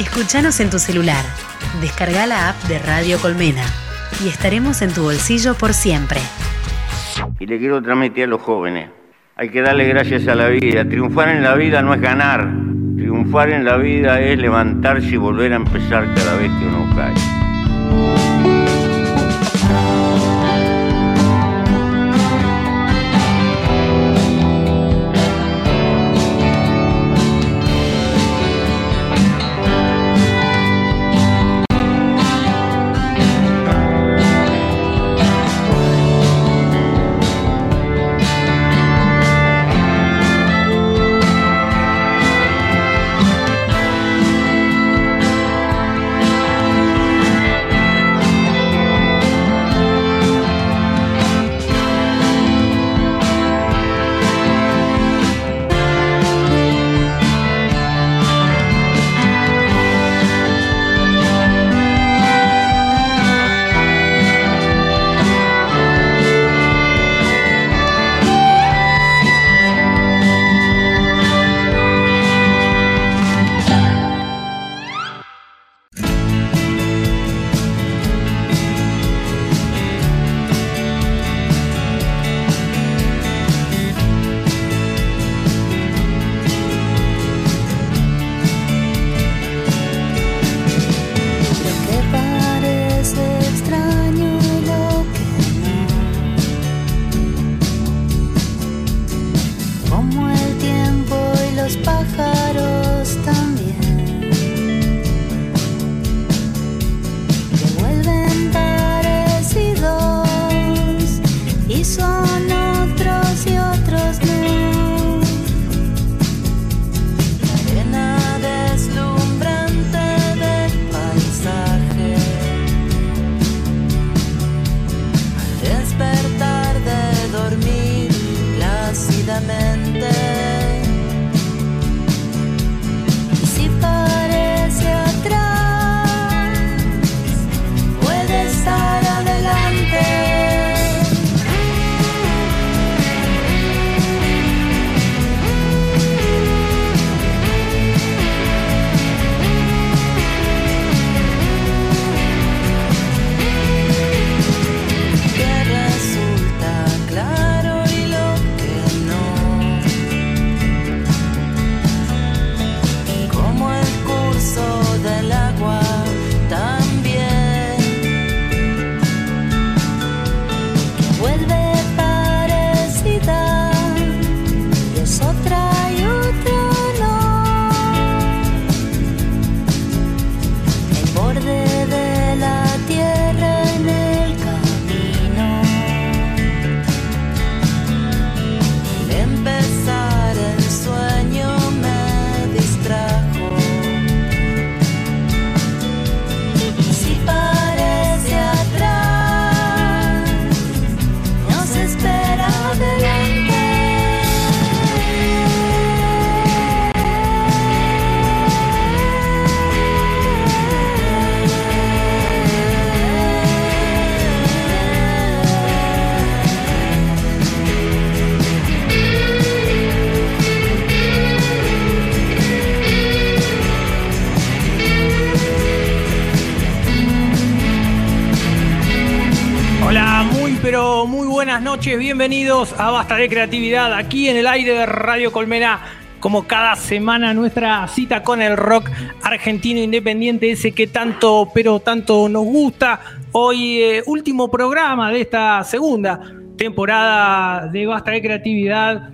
Escuchanos en tu celular. Descarga la app de Radio Colmena y estaremos en tu bolsillo por siempre. Y le quiero transmitir a los jóvenes. Hay que darle gracias a la vida. Triunfar en la vida no es ganar. Triunfar en la vida es levantarse y volver a empezar cada vez que uno cae. Bienvenidos a Basta de Creatividad, aquí en el aire de Radio Colmena, como cada semana nuestra cita con el rock argentino independiente, ese que tanto, pero tanto nos gusta. Hoy eh, último programa de esta segunda temporada de Basta de Creatividad.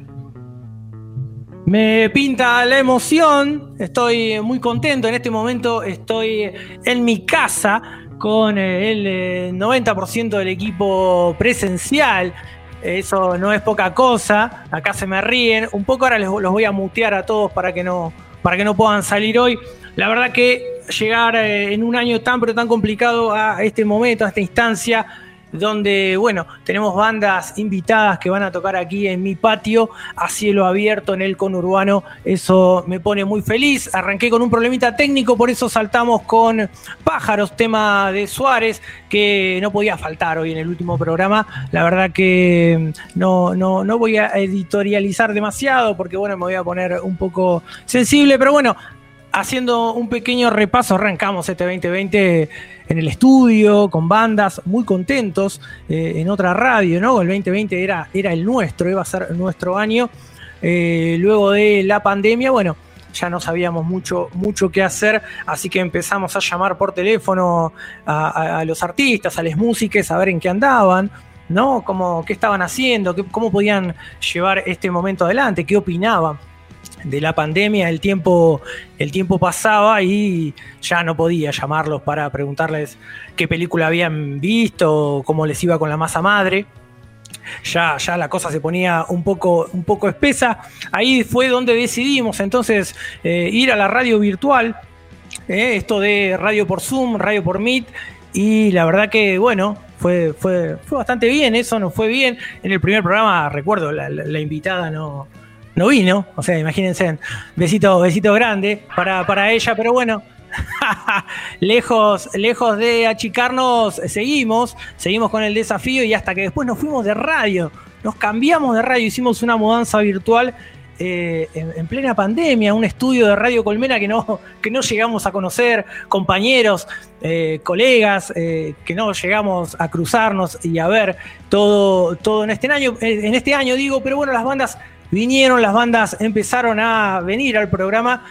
Me pinta la emoción, estoy muy contento en este momento, estoy en mi casa con el 90% eh, del equipo presencial eso no es poca cosa. Acá se me ríen. Un poco ahora los voy a mutear a todos para que no, para que no puedan salir hoy. La verdad que llegar eh, en un año tan pero tan complicado a este momento, a esta instancia, donde, bueno, tenemos bandas invitadas que van a tocar aquí en mi patio a cielo abierto en el conurbano. Eso me pone muy feliz. Arranqué con un problemita técnico, por eso saltamos con Pájaros, tema de Suárez, que no podía faltar hoy en el último programa. La verdad que no, no, no voy a editorializar demasiado porque, bueno, me voy a poner un poco sensible, pero bueno, haciendo un pequeño repaso, arrancamos este 2020 en el estudio, con bandas, muy contentos, eh, en otra radio, ¿no? El 2020 era, era el nuestro, iba a ser nuestro año. Eh, luego de la pandemia, bueno, ya no sabíamos mucho, mucho qué hacer, así que empezamos a llamar por teléfono a, los artistas, a las músicas, a ver en qué andaban, ¿no? Cómo, qué estaban haciendo, cómo podían llevar este momento adelante, qué opinaban de la pandemia el tiempo, el tiempo pasaba y ya no podía llamarlos para preguntarles qué película habían visto, cómo les iba con la masa madre. Ya, ya la cosa se ponía un poco, un poco espesa. Ahí fue donde decidimos entonces eh, ir a la radio virtual, eh, esto de radio por Zoom, radio por Meet, y la verdad que, bueno, fue, fue, fue bastante bien, eso nos fue bien. En el primer programa, recuerdo, la invitada no, no vino, o sea, imagínense, besito, besito grande para, para ella, pero bueno, lejos, lejos de achicarnos, seguimos, seguimos con el desafío y hasta que después nos fuimos de radio, nos cambiamos de radio, hicimos una mudanza virtual eh, en, plena pandemia, un estudio de Radio Colmena que no, que no llegamos a conocer, compañeros, eh, colegas, eh, que no llegamos a cruzarnos y a ver todo, todo en este año, en este año digo, pero bueno, las bandas vinieron, las bandas empezaron a venir al programa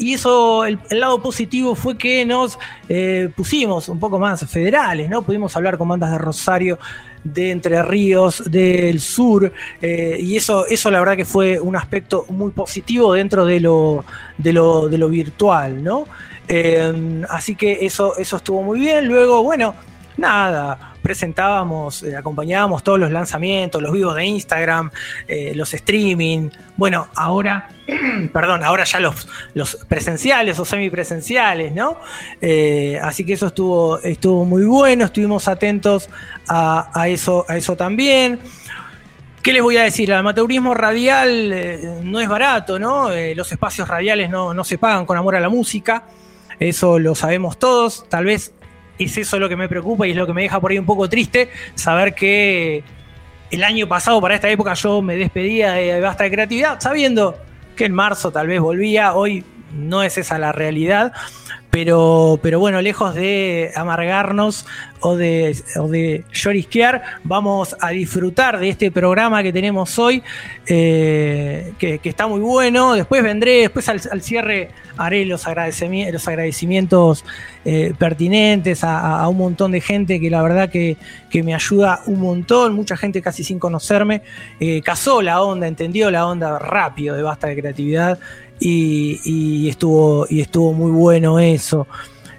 y eso, el, lado positivo fue que nos eh, pusimos un poco más federales, ¿no? Pudimos hablar con bandas de Rosario, de Entre Ríos, del sur, eh, y eso, eso la verdad que fue un aspecto muy positivo dentro de lo, de lo, virtual, ¿no? Eh, así que eso, eso estuvo muy bien. Luego, bueno, nada, presentábamos, eh, acompañábamos todos los lanzamientos, los vivos de Instagram, eh, los streaming. Bueno, ahora, perdón, ahora ya los, los presenciales o semipresenciales, ¿no? Eh, así que eso estuvo, estuvo muy bueno, estuvimos atentos a, eso, a eso también. ¿Qué les voy a decir? El amateurismo radial no es barato, ¿no? los espacios radiales no, no se pagan con amor a la música. Eso lo sabemos todos. Tal vez es eso lo que me preocupa y es lo que me deja por ahí un poco triste, saber que el año pasado para esta época yo me despedía de Basta de Creatividad, sabiendo que en marzo tal vez volvía, hoy no es esa la realidad, pero, pero bueno, lejos de amargarnos o de, o de llorisquear, vamos a disfrutar de este programa que tenemos hoy, eh, que, está muy bueno. Después vendré, después al, cierre haré los, agradecimientos, eh, pertinentes a, un montón de gente que la verdad que, me ayuda un montón, mucha gente casi sin conocerme, eh, casó la onda, entendió la onda rápido de Basta de Creatividad y, estuvo, y estuvo muy bueno eso.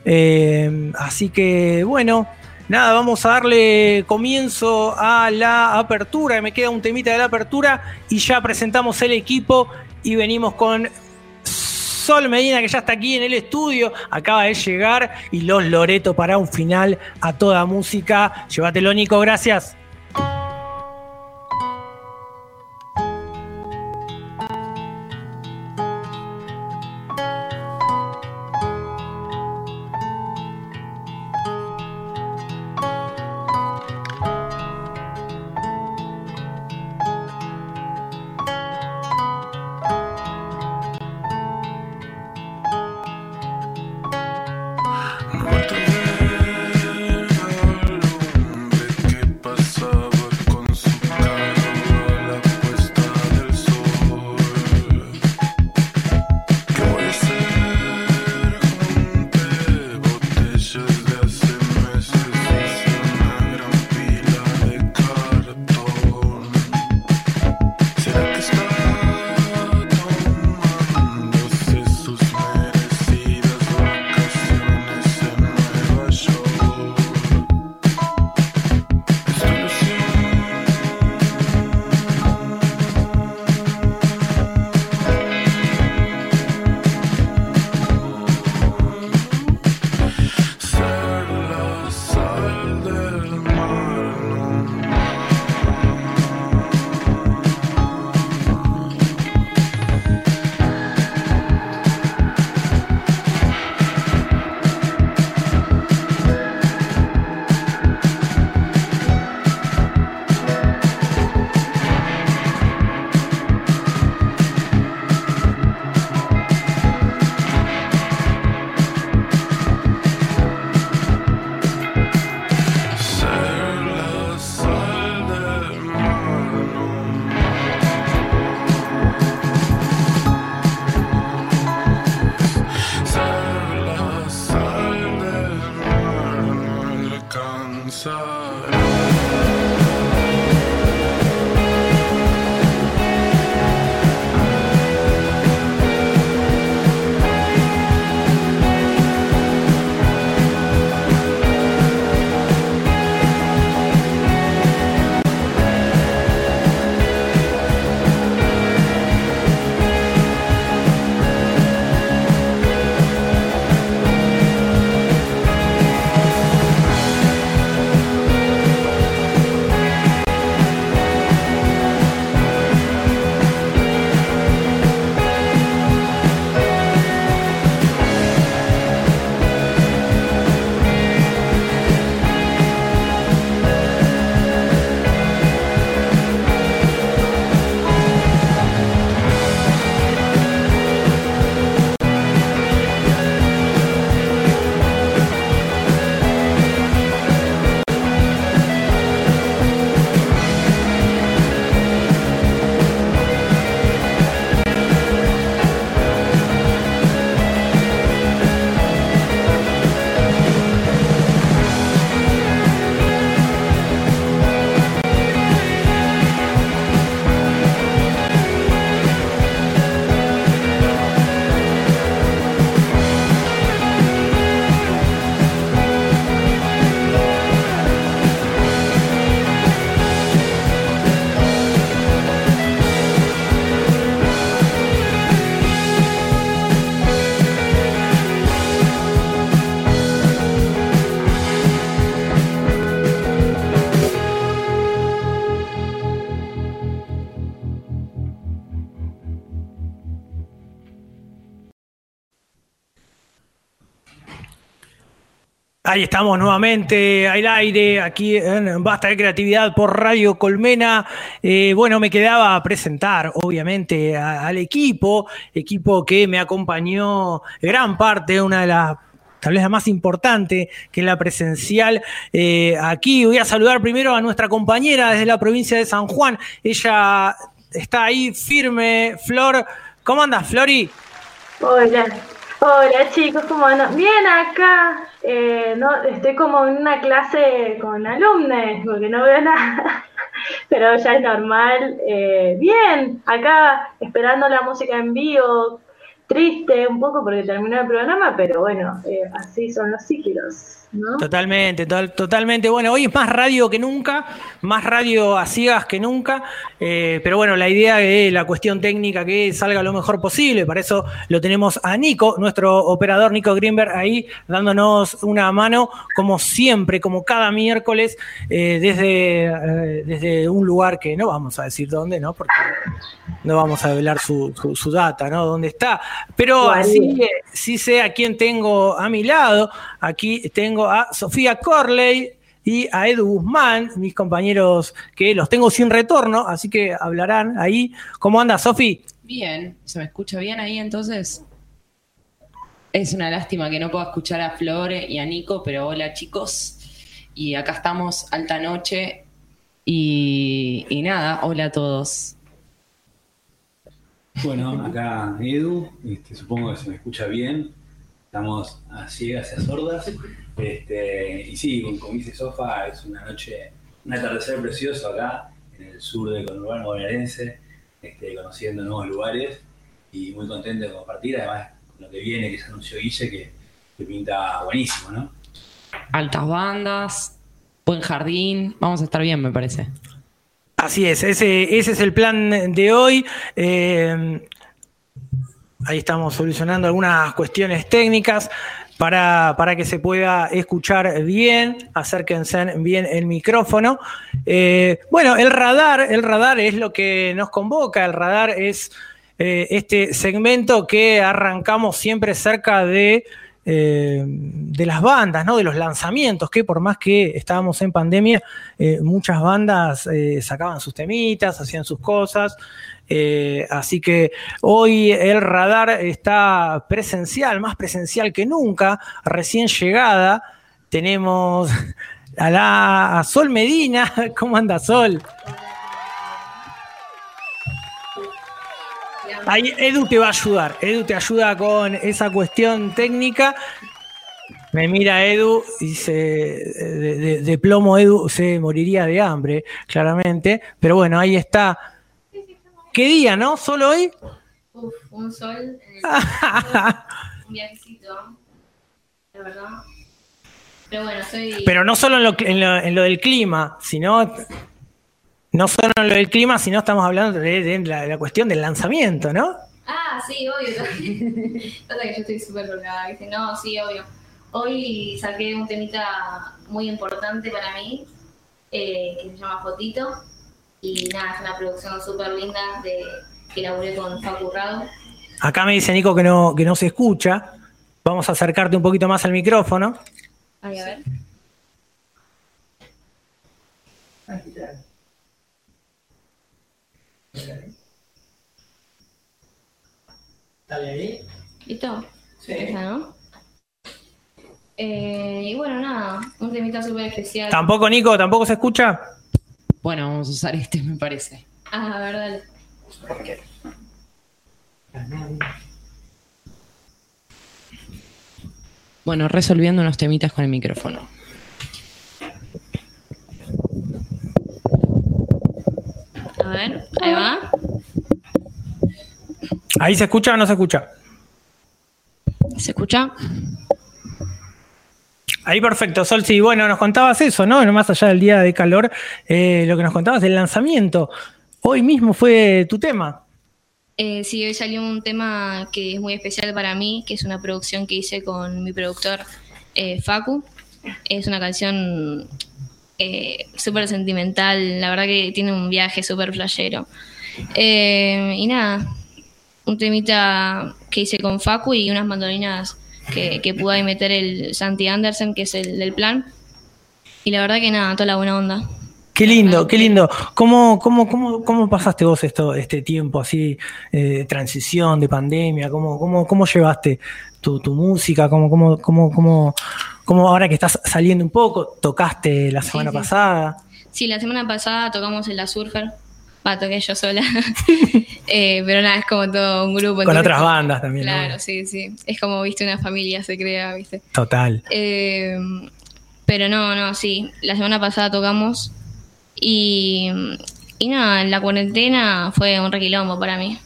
Eh, así que bueno, nada, vamos a darle comienzo a la apertura. Me queda un temita de la apertura y ya presentamos el equipo y venimos con Sol Medina que ya está aquí en el estudio, acaba de llegar y los Loreto para un final a toda música. Llévatelo Nico, gracias. Estamos nuevamente al aire, aquí en Basta de Creatividad por Radio Colmena. Eh, bueno, me quedaba presentar, obviamente, al equipo, equipo que me acompañó gran parte, una de las tal vez la más importante, que es la presencial. Eh, aquí voy a saludar primero a nuestra compañera desde la provincia de San Juan. Ella está ahí firme. Flor, ¿cómo andas, Flori? Hola, hola chicos, ¿cómo andan? Bien acá. Eh, no, estoy como en una clase con alumnos, porque no veo nada, pero ya es normal. Eh, bien, acá esperando la música en vivo, triste un poco porque terminó el programa, pero bueno, eh, así son los ciclos. Totalmente, totalmente. Bueno, hoy es más radio que nunca, más radio a ciegas que nunca, eh, pero bueno, la idea es la cuestión técnica que salga lo mejor posible, para eso lo tenemos a Nico, nuestro operador Nico Greenberg, ahí dándonos una mano, como siempre, como cada miércoles, eh, desde, eh, desde un lugar que no vamos a decir dónde, ¿no? Porque no vamos a velar su, su, data, ¿no? Dónde está. Pero sí, sí sé a quién tengo a mi lado, aquí tengo a Sofía Corley y a Edu Guzmán, mis compañeros que los tengo sin retorno, así que hablarán ahí. ¿Cómo anda, Sofi? Bien, ¿se me escucha bien ahí entonces? Es una lástima que no pueda escuchar a Flore y a Nico, pero hola chicos. Y acá estamos, alta noche. Y, nada, hola a todos. Bueno, acá Edu, este, supongo que se me escucha bien. Estamos a ciegas y a sordas. Este, y sí, como dice Sofa, es una noche, un atardecer precioso acá en el sur del conurbano bonaerense, este, conociendo nuevos lugares y muy contento de compartir, además con lo que viene, que se anunció Guille, que, que pinta buenísimo, ¿no? Altas bandas, buen jardín, vamos a estar bien, me parece. Así es, ese, ese es el plan de hoy. Eh, ahí estamos solucionando algunas cuestiones técnicas para, que se pueda escuchar bien, acérquense bien el micrófono. Eh, bueno, el radar, el radar es lo que nos convoca, el radar es eh, este segmento que arrancamos siempre cerca de, eh, de las bandas, ¿no? de los lanzamientos, que por más que estábamos en pandemia, muchas bandas sacaban sus temitas, hacían sus cosas. Eh, así que hoy el radar está presencial, más presencial que nunca, recién llegada. Tenemos a la Sol Medina. ¿Cómo anda Sol? Ahí Edu te va a ayudar. Edu te ayuda con esa cuestión técnica. Me mira Edu y dice, de, de, plomo Edu se moriría de hambre, claramente. Pero bueno, ahí está ¿Qué día, no? ¿Solo hoy? Uf, un sol en el un viajecito, la verdad. Pero bueno, soy. Pero no solo en lo, en lo, del clima, sino. No solo en lo del clima, sino estamos hablando de, la, cuestión del lanzamiento, ¿no? Ah, sí, obvio. Pasa que yo estoy súper colgada. Dice, no, sí, obvio. Hoy saqué un temita muy importante para mí, eh, que se llama Fotito y nada, es una producción súper linda de, que laburé con Facu Rado. Acá me dice Nico que no, que no se escucha. Vamos a acercarte un poquito más al micrófono. Ahí, a ver. ¿Dale ahí? ¿Listo? Sí. ¿no? Eh, y bueno, nada, un temita súper especial. ¿Tampoco, Nico? ¿Tampoco se escucha? Bueno, vamos a usar este, me parece. Ah, a ver, dale. Bueno, resolviendo unos temitas con el micrófono. A ver, ahí va. ¿Ahí se escucha o no se escucha? ¿Se escucha? Ahí perfecto, Sol. Sí, bueno, nos contabas eso, ¿no? Más allá del día de calor, eh, lo que nos contabas del lanzamiento. Hoy mismo fue tu tema. Eh, sí, hoy salió un tema que es muy especial para mí, que es una producción que hice con mi productor eh, Facu. Es una canción eh, súper sentimental, la verdad que tiene un viaje súper playero. y nada, un temita que hice con Facu y unas mandolinas que, que pudo ahí meter el Santi Andersen, que es el del plan. Y la verdad que nada, toda la buena onda. Qué lindo, qué lindo. ¿Cómo, cómo, cómo, cómo pasaste vos esto, este tiempo así eh, de transición, de pandemia? ¿Cómo, cómo, cómo llevaste tu, tu música? ¿Cómo, cómo, cómo, cómo, cómo ahora que estás saliendo un poco, tocaste la semana sí. pasada? Sí, la semana pasada tocamos en la Surfer. Va, toqué yo sola. Eh, pero nada, es como todo un grupo. Con entonces- otras bandas también. ¿no? Claro, sí, sí. Es como, viste, una familia se crea, viste. Total. Eh, pero no, no, sí. La semana pasada tocamos y, y nada, en la cuarentena fue un requilombo para mí.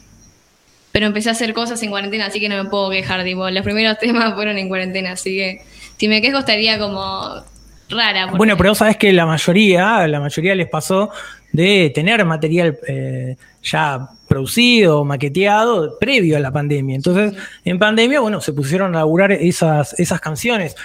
Pero empecé a hacer cosas en cuarentena, así que no me puedo quejar. Tipo, los primeros temas fueron en cuarentena, así que si me quejo estaría como rara. porque- Bueno, pero vos sabés que la mayoría, la mayoría les pasó de tener material eh, ya producido, maqueteado, previo a la pandemia. Entonces, en pandemia, bueno, se pusieron a laburar esas, esas canciones.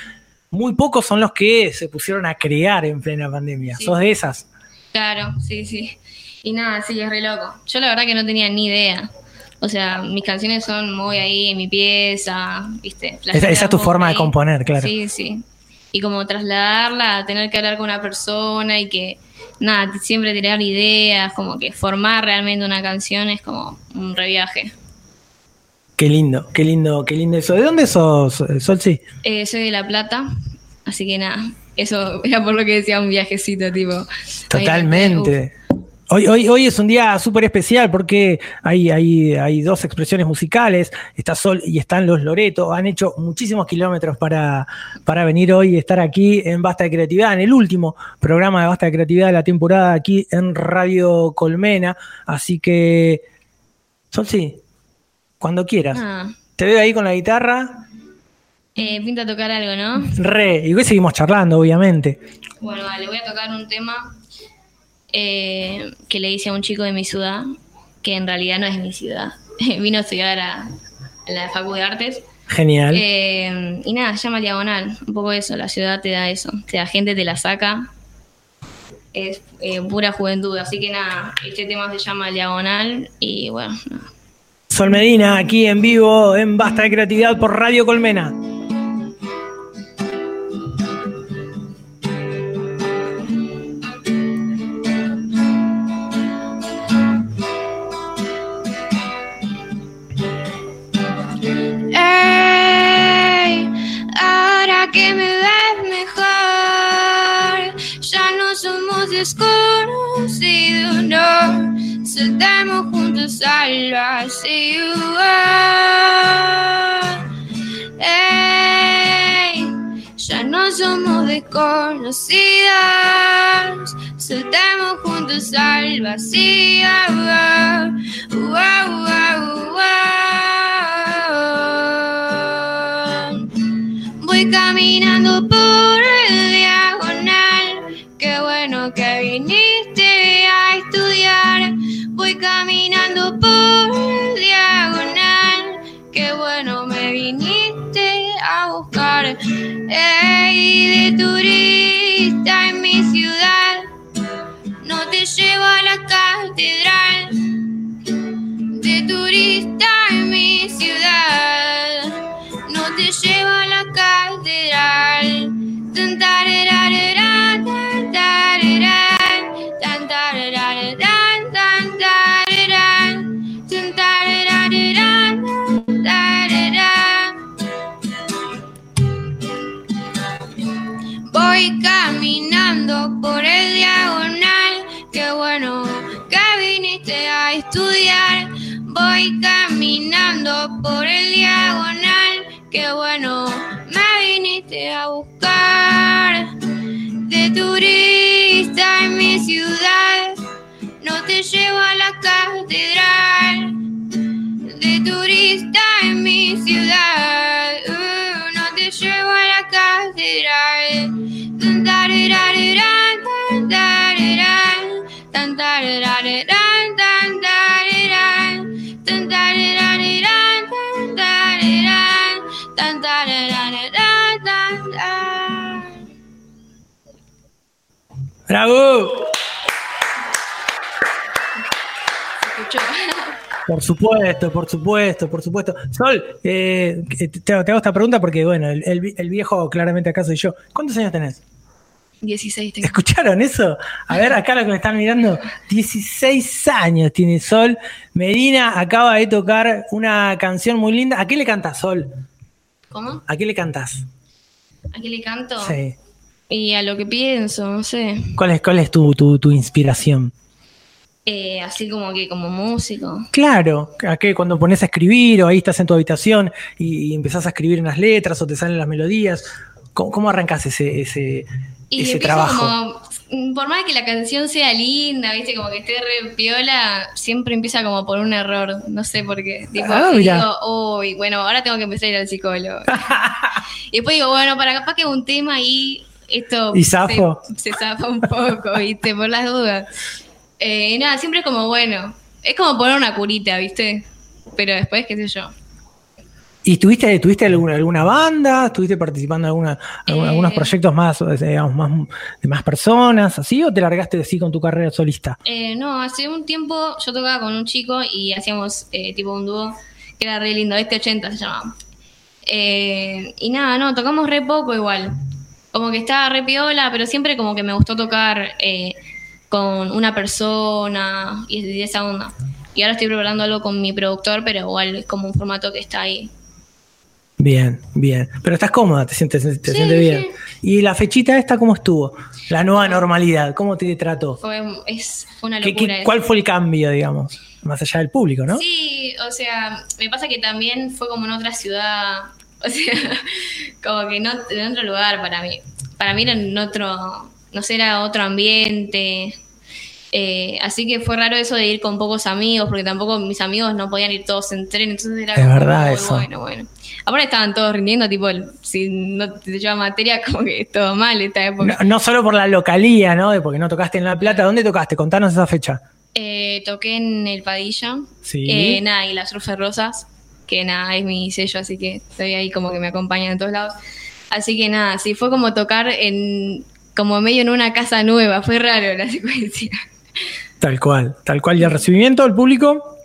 Muy pocos son los que se pusieron a crear en plena pandemia. Sí. ¿Sos de esas? Claro, sí, sí. Y nada, sí, es re loco. Yo la verdad que no tenía ni idea. O sea, mis canciones son muy ahí en mi pieza, ¿viste? Esa, esa es tu forma de componer, claro. Sí, sí. Y como trasladarla, tener que hablar con una persona y que, nada, siempre tirar ideas, como que formar realmente una canción es como un reviaje. Qué lindo, qué lindo, qué lindo eso. ¿De dónde sos, eh, Solsi? Eh, soy de La Plata, así que nada, eso era por lo que decía un viajecito, tipo. Totalmente. Hoy, hoy, hoy es un día súper especial porque hay, hay, hay dos expresiones musicales, está Sol y están los Loreto, han hecho muchísimos kilómetros para, para venir hoy y estar aquí en Basta de Creatividad, en el último programa de Basta de Creatividad de la temporada aquí en Radio Colmena, así que, Sol, sí, cuando quieras. Ah, Te veo ahí con la guitarra, eh, pinta tocar algo, ¿no? re, y hoy seguimos charlando, obviamente. Bueno, vale, voy a tocar un tema eh, que le hice a un chico de mi ciudad, que en realidad no es mi ciudad. Vino a estudiar a, a la Facultad de Artes. Genial. Eh, y nada, llama Diagonal. Un poco eso, la ciudad te da eso. Te da gente, te la saca. Es eh, pura juventud. Así que nada, este tema se llama Diagonal. Y bueno, nada. Sol Medina, aquí en vivo en Basta de Creatividad por Radio Colmena. Saltemos juntos al vacío. Ey, ya no somos desconocidas, saltemos juntos al vacío. Voy caminando por el diagonal. Qué bueno me viniste a buscar. Ey, de turista por el diagonal, qué bueno me viniste a buscar. De turista en mi ciudad, no te llevo a la catedral. De turista en mi ciudad, uh, no te llevo a la catedral. Tan, tararararán, tan, tan, ¡Bravo! ¿Se escuchó? Por supuesto, por supuesto, por supuesto. Sol, eh, te, te hago esta pregunta porque, bueno, el, el- el viejo claramente acá soy yo. ¿Cuántos años tenés? 16 tengo. ¿Escucharon eso? A ver, acá lo que me están mirando, 16 años tiene Sol. Medina acaba de tocar una canción muy linda. ¿A qué le cantas, Sol? ¿Cómo? ¿A qué le cantas? ¿A qué le canto? Sí. Y a lo que pienso, no sé. ¿Cuál es, cuál es tu, tu, tu inspiración? Eh, así como que como músico. Claro, ¿a qué? Cuando pones a escribir o ahí estás en tu habitación y, y empezás a escribir unas letras o te salen las melodías. ¿Cómo, cómo arrancas ese, ese, Y ese trabajo? como, mm, por más que la canción sea linda, viste, como que esté re piola, siempre empieza como por un error, no sé por qué. Tipo, Ah, digo, uy, bueno, ahora tengo que empezar a ir al psicólogo. y después digo, bueno, para capaz que un tema y esto ¿Y zafo? Se, se zafa un poco, viste, por las dudas. Eh, y nada, siempre es como, bueno, es como poner una curita, viste, pero después, qué sé yo. ¿Y tuviste, tuviste alguna, alguna banda? ¿Estuviste participando en alguna, algún- Eh. algunos proyectos más, digamos, más de más personas, así? ¿O te largaste así con tu carrera solista? Eh, no, hace un tiempo yo tocaba con un chico y hacíamos eh, tipo un dúo que era re lindo, este 80 se llamaba. Eh, y nada, no, tocamos re poco igual. Como que estaba re piola, pero siempre como que me gustó tocar eh, con una persona y de esa onda. Y ahora estoy preparando algo con mi productor, pero igual es como un formato que está ahí. Bien, bien. Pero estás cómoda, te sientes, te Sí, sientes bien. sí. ¿Y la fechita esta cómo estuvo? La nueva normalidad, ¿cómo te trató? Fue, es, una ¿Qué- locura. qué- eso. ¿Cuál fue el cambio, digamos? Más allá del público, ¿no? Sí, o sea, me pasa que también fue como en otra ciudad, o sea, como que no, en otro lugar para mí. Para mí era en otro, no sé, era otro ambiente. Eh, así que fue raro eso de ir con pocos amigos, porque tampoco mis amigos no podían ir todos en tren, entonces era Es como, verdad "Uy, eso. Bueno, bueno. Ahora estaban todos rindiendo, tipo, el- si no te lleva materia, como que es todo mal esta época. No, no solo por la localía, ¿no? De porque no tocaste en La Plata. ¿Dónde tocaste? Contanos esa fecha. Eh, toqué en el Padilla. Sí. Eh, nada, y las surfes rosas, que nada, es mi sello, así que estoy ahí como que me acompañan en todos lados. Así que nada, sí, fue como tocar en como medio en una casa nueva, fue raro la secuencia. Tal cual, tal cual. ¿Y el recibimiento del público?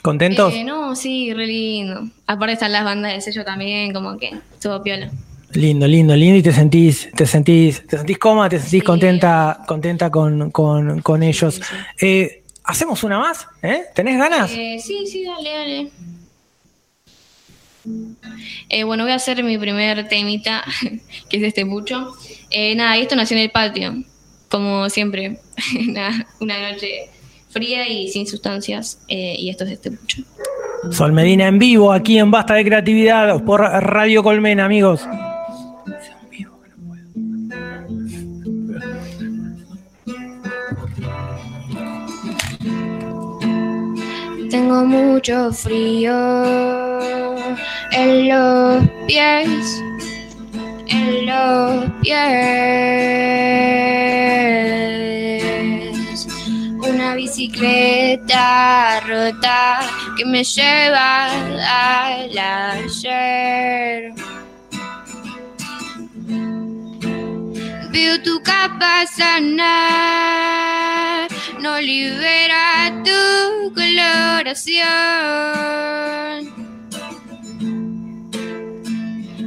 ¿Contentos? Eh, no, sí, re lindo. Aparte están las bandas de sello también, como que estuvo piola. Lindo, lindo, lindo. Y te sentís, te sentís, te sentís cómoda, te sentís Sí. contenta, contenta con, con, con ellos. sí. Eh, ¿Hacemos una más? ¿Eh? ¿Tenés ganas? Eh, sí, sí, dale, dale. Eh, bueno, voy a hacer mi primer temita, que es este mucho. Eh, nada, esto nació en el patio, como siempre. Una noche fría y sin sustancias. eh, y esto es este mucho. Sol Medina en vivo, aquí en Basta de Creatividad, por Radio Colmena, amigos. Tengo mucho frío en los pies, en los pies. Una bicicleta rota que me lleva al ayer. Veo tu capa sanar, no libera tu coloración.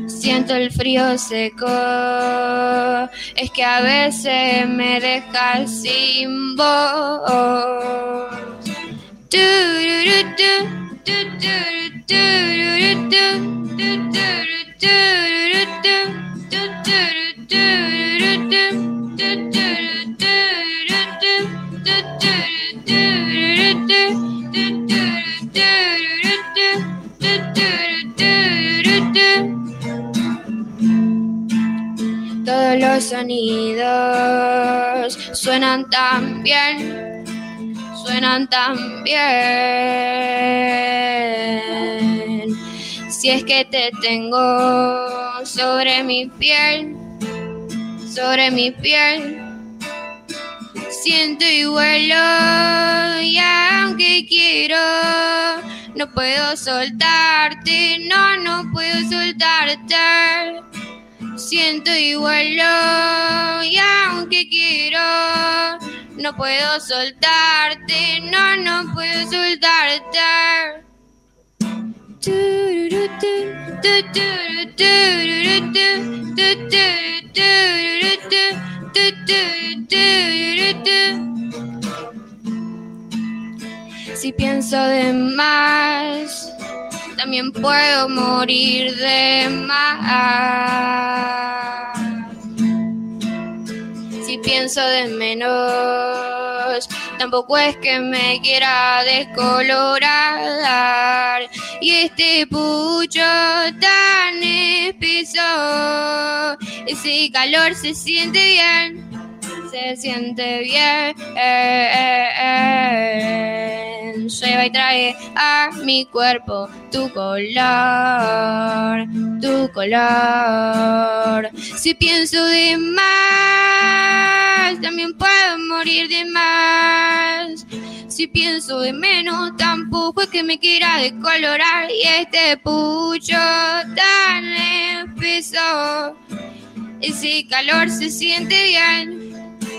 Siento el frío seco, es que a veces me deja sin voz. Todos los sonidos suenan tan bien, suenan tan bien. Si es que te tengo sobre mi piel, sobre mi piel. Siento y vuelo y aunque quiero, no puedo soltarte, no, no puedo soltarte. Siento y vuelo y aunque quiero, No puedo soltarte, no, no puedo soltarte. Si pienso de más, también puedo morir de más. Si pienso de menos, tampoco es que me quiera descolorar. Y este pucho tan espeso, ese calor se siente bien, se siente bien. Lleva y trae a mi cuerpo tu color, tu color. Si pienso de más, también puedo morir de más. Si pienso de menos, tampoco es que me quiera descolorar. Y este pucho tan espeso, ese calor se siente bien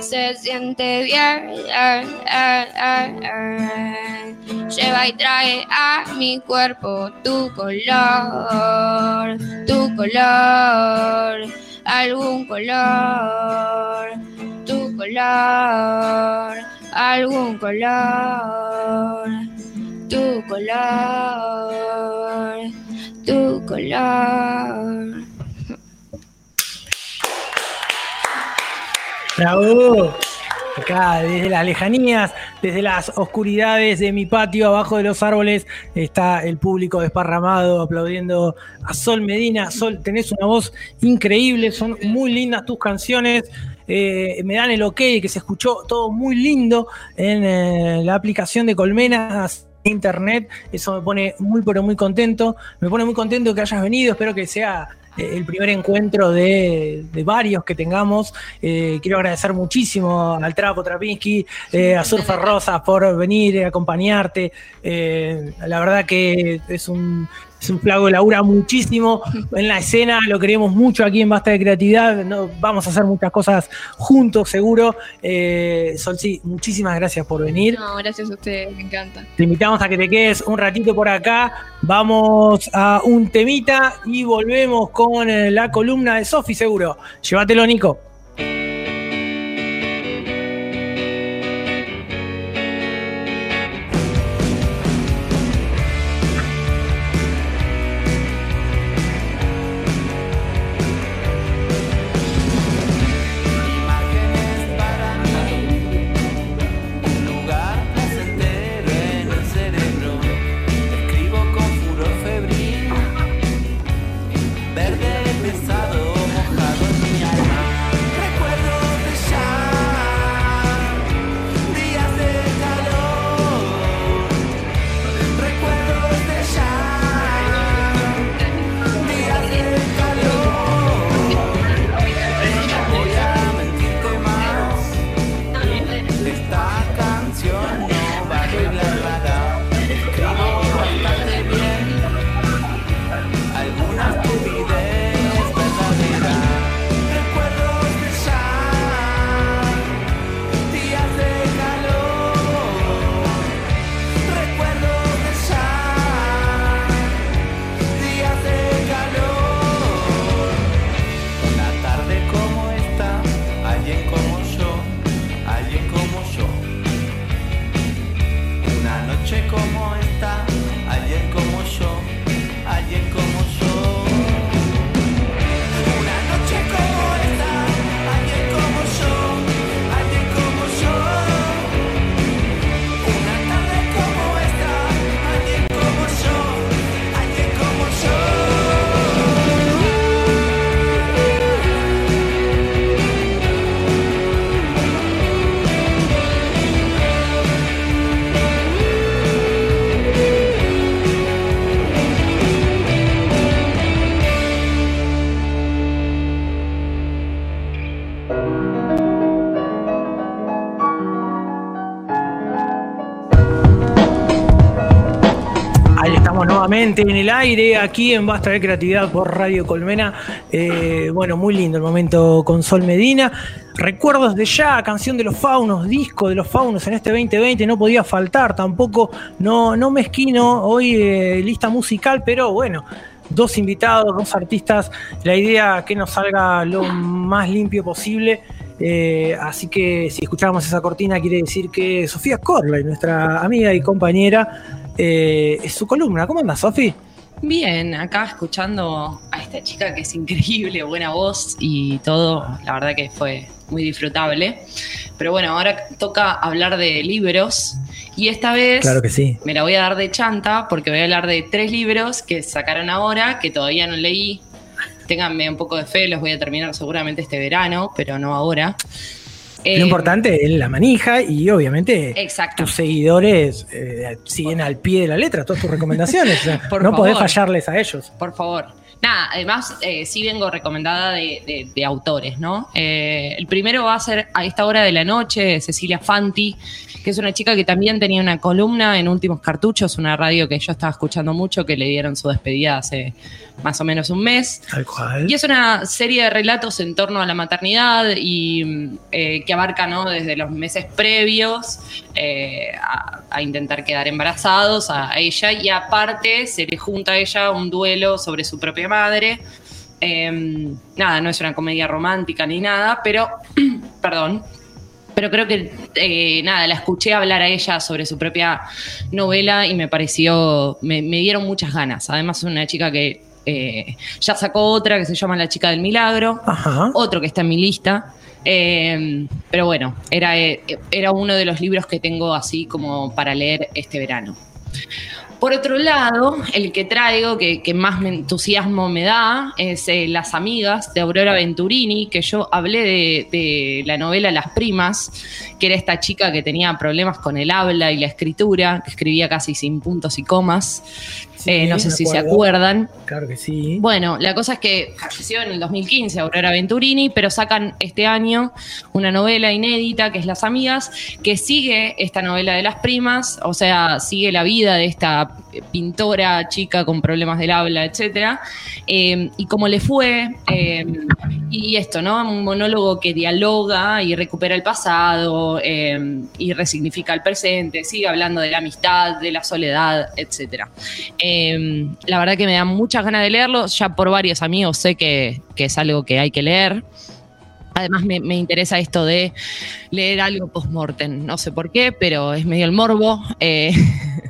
se siente bien. Lleva y trae a mi cuerpo tu color, tu color, algún color, tu color, algún color, tu color, tu color. Bravo. Acá, desde las lejanías, desde las oscuridades de mi patio, abajo de los árboles, está el público desparramado aplaudiendo a Sol Medina. Sol, tenés una voz increíble, son muy lindas tus canciones. Eh, me dan el ok que se escuchó todo muy lindo en eh, la aplicación de Colmenas internet, eso me pone muy pero muy contento, me pone muy contento que hayas venido, espero que sea eh, el primer encuentro de, varios que tengamos. Quiero agradecer muchísimo al Trapo Trapinski, eh, a Surfer Rosa por venir, acompañarte. La verdad que es un, es un flaco que labura muchísimo en la escena, lo queremos mucho aquí en Basta de Creatividad, no, vamos a hacer muchas cosas juntos seguro. Eh, Solsi, muchísimas gracias por venir. No, gracias a ustedes, me encanta. Te invitamos a que te quedes un ratito por acá. Vamos a un temita y volvemos con eh, la columna de Sofi, seguro. Llévatelo, Nico. En el aire, aquí en Basta de Creatividad por Radio Colmena. Eh, bueno, muy lindo el momento con Sol Medina. Recuerdos de ya, canción de los faunos, disco de los faunos en este 2020, no podía faltar tampoco, no, no mezquino hoy eh, lista musical, pero bueno, dos invitados, dos artistas, la idea que nos salga lo más limpio posible. Eh, así que si escuchamos esa cortina quiere decir que Sofía Corley, nuestra amiga y compañera, eh, es su columna. ¿Cómo andas, Sofi? Bien, acá escuchando a esta chica que es increíble, buena voz y todo, la verdad que fue muy disfrutable. Pero bueno, ahora toca hablar de libros y esta vez Claro que sí. me la voy a dar de chanta porque voy a hablar de tres libros que sacaron ahora, que todavía no leí. Ténganme un poco de fe, los voy a terminar seguramente este verano, pero no ahora. Eh, Lo importante es la manija y obviamente Exacto. tus seguidores eh, siguen al pie de la letra todas tus recomendaciones. Por no podés favor. fallarles a ellos. Por favor. Nada, además eh, sí vengo recomendada de, de- de autores, ¿no? Eh, el primero va a ser a esta hora de la noche, Cecilia Fanti, que es una chica que también tenía una columna en Últimos Cartuchos, una radio que yo estaba escuchando mucho, que le dieron su despedida hace más o menos un mes. Tal cual. Y es una serie de relatos en torno a la maternidad y mm, eh, que abarca ¿no? desde los meses previos eh, a, a intentar quedar embarazados a ella y aparte se le junta a ella un duelo sobre su propia madre. Eh, nada, no es una comedia romántica ni nada, pero, perdón, pero creo que eh, nada, la escuché hablar a ella sobre su propia novela y me pareció, me, me dieron muchas ganas. Además es una chica que eh, ya sacó otra que se llama La chica del milagro, Ajá. otro que está en mi lista. Eh, pero bueno, era, eh, era uno de los libros que tengo así como para leer este verano. Por otro lado, el que traigo, que, que más me entusiasmo me da, es eh, Las Amigas de Aurora Venturini, que yo hablé de, de la novela Las Primas, que era esta chica que tenía problemas con el habla y la escritura, que escribía casi sin puntos y comas. Sí, Eh, no sé si se acuerdan. Claro que sí. Bueno, la cosa es que falleció en el 2015 Aurora Venturini, pero sacan este año una novela inédita que es Las Amigas, que sigue esta novela de las primas, o sea, sigue la vida de esta pintora chica con problemas del habla, etcétera, eh, y cómo le fue, eh, y esto, ¿no? Un monólogo que dialoga y recupera el pasado eh, y resignifica el presente, sigue hablando de la amistad, de la soledad, etcétera. Eh, la verdad que me da muchas ganas de leerlo. Ya por varios amigos sé que, que es algo que hay que leer. Además me, me interesa esto de leer algo post-mortem. No sé por qué, pero es medio el morbo. Eh,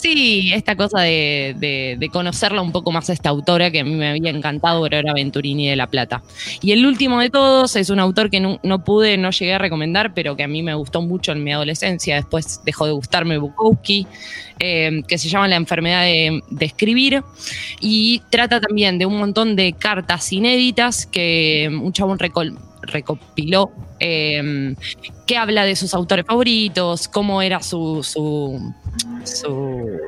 sí, esta cosa de, de- conocerla un poco más a esta autora que a mí me había encantado, Aurora Venturini de La Plata. Y el último de todos es un autor que no, no pude, no llegué a recomendar, pero que a mí me gustó mucho en mi adolescencia. Después dejó de gustarme Bukowski, eh, que se llama La enfermedad de, escribir. Y trata también de un montón de cartas inéditas que un chabón recol- recopiló. eh, que habla de sus autores favoritos, cómo era su, su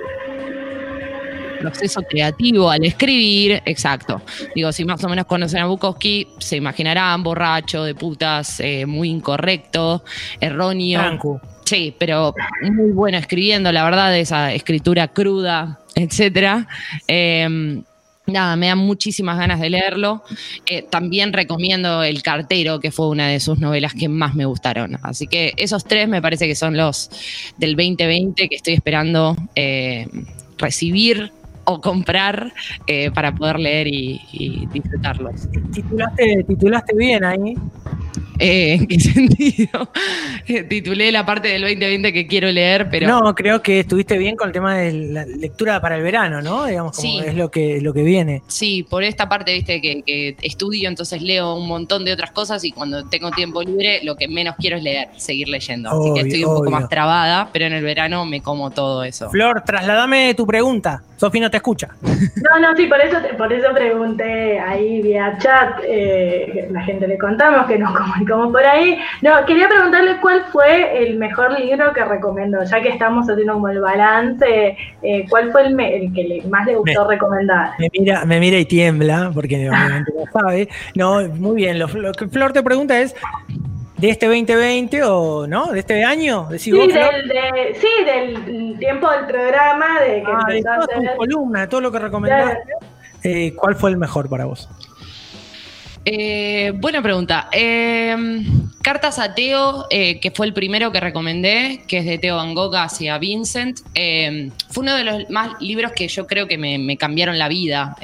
proceso creativo al escribir, exacto. Digo, si más o menos conocen a Bukowski, se imaginarán borracho, de putas, eh, muy incorrecto, erróneo. Franco. Sí, pero muy bueno escribiendo, la verdad, esa escritura cruda, etcétera. Eh, nada, me dan muchísimas ganas de leerlo. Eh, también recomiendo El Cartero, que fue una de sus novelas que más me gustaron. Así que esos tres me parece que son los del 2020 que estoy esperando eh, recibir o comprar eh, para poder leer y, y disfrutarlos. Titulaste, titulaste bien ahí. Eh, ¿En qué sentido? Eh, Titulé la parte del 2020 que quiero leer, pero No, creo que estuviste bien con el tema de la lectura para el verano, ¿no? Digamos, como Sí. es lo que, lo que viene. sí, por esta parte, viste, que, que estudio, entonces leo un montón de otras cosas y cuando tengo tiempo libre, lo que menos quiero es leer, seguir leyendo. Así que estoy un poco más trabada, pero en el verano me como todo eso. Flor, trasladame tu pregunta. Sofi no te escucha. No, no, sí, por eso, te- por eso pregunté ahí vía chat, eh, la gente le contamos que nos comunicamos por ahí. No, quería preguntarle cuál fue el mejor libro que recomendó, ya que estamos haciendo como el balance, eh, ¿cuál fue el, me- el que le- más le gustó recomendar? Me mira, me mira y tiembla, porque obviamente no sabe. No, muy bien. Lo, lo que Flor te pregunta es de este 2020 o no, de este año, Sí, vos, del, de- sí, del tiempo del programa, de que Ah, de empezó a todas tus hacer- columnas, de todo lo que recomendaste, eh, ¿cuál fue el mejor para vos? Eh, buena pregunta. Eh, Cartas a Teo, eh, que fue el primero que recomendé, que es de Teo Van Gogh hacia Vincent. fue uno de los más libros que yo creo que me, cambiaron la vida.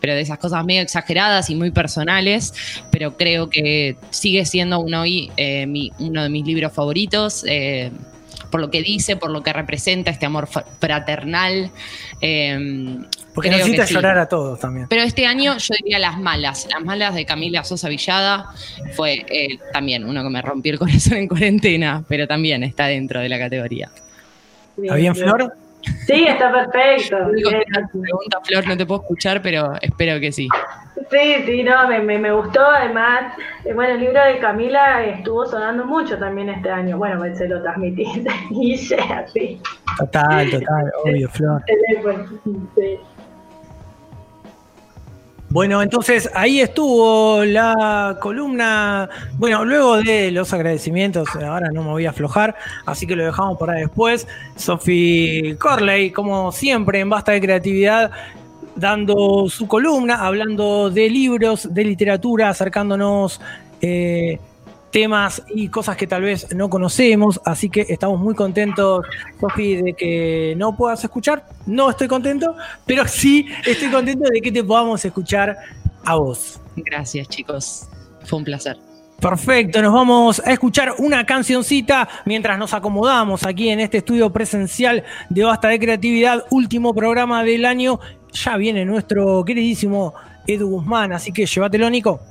pero de esas cosas medio exageradas y muy personales, pero creo que sigue siendo uno, mi- uno de mis libros favoritos, por lo que dice, por lo que representa este amor fraternal. eh, Porque necesita sí. llorar a todos también. Pero este año yo diría Las Malas. Las Malas de Camila Sosa Villada fue eh, también uno que me rompió el corazón en cuarentena, pero también está dentro de la categoría. ¿Está bien, Flor? Sí, está perfecto. Digo, Bien. Pregunta Flor, no te puedo escuchar, pero espero que sí. Sí, sí, no, me, me, me gustó. Además, eh, bueno, el libro de Camila estuvo sonando mucho también este año. Bueno, pues se lo transmití y así. Total, total, obvio, Flor. Sí. Bueno, entonces ahí estuvo la columna. Bueno, luego de los agradecimientos, ahora no me voy a aflojar, así que lo dejamos para después. Sophie Corley, como siempre, en Basta de Creatividad, dando su columna, hablando de libros, de literatura, acercándonos eh, temas y cosas que tal vez no conocemos. Así que estamos muy contentos, Sofi, de que no puedas escuchar. No estoy contento, pero sí estoy contento de que te podamos escuchar a vos. Gracias, chicos. Fue un placer. Perfecto, nos vamos a escuchar una cancioncita mientras nos acomodamos aquí en este estudio presencial de Basta de Creatividad, último programa del año. Ya viene nuestro queridísimo Edu Guzmán, así que llévatelo, Nico.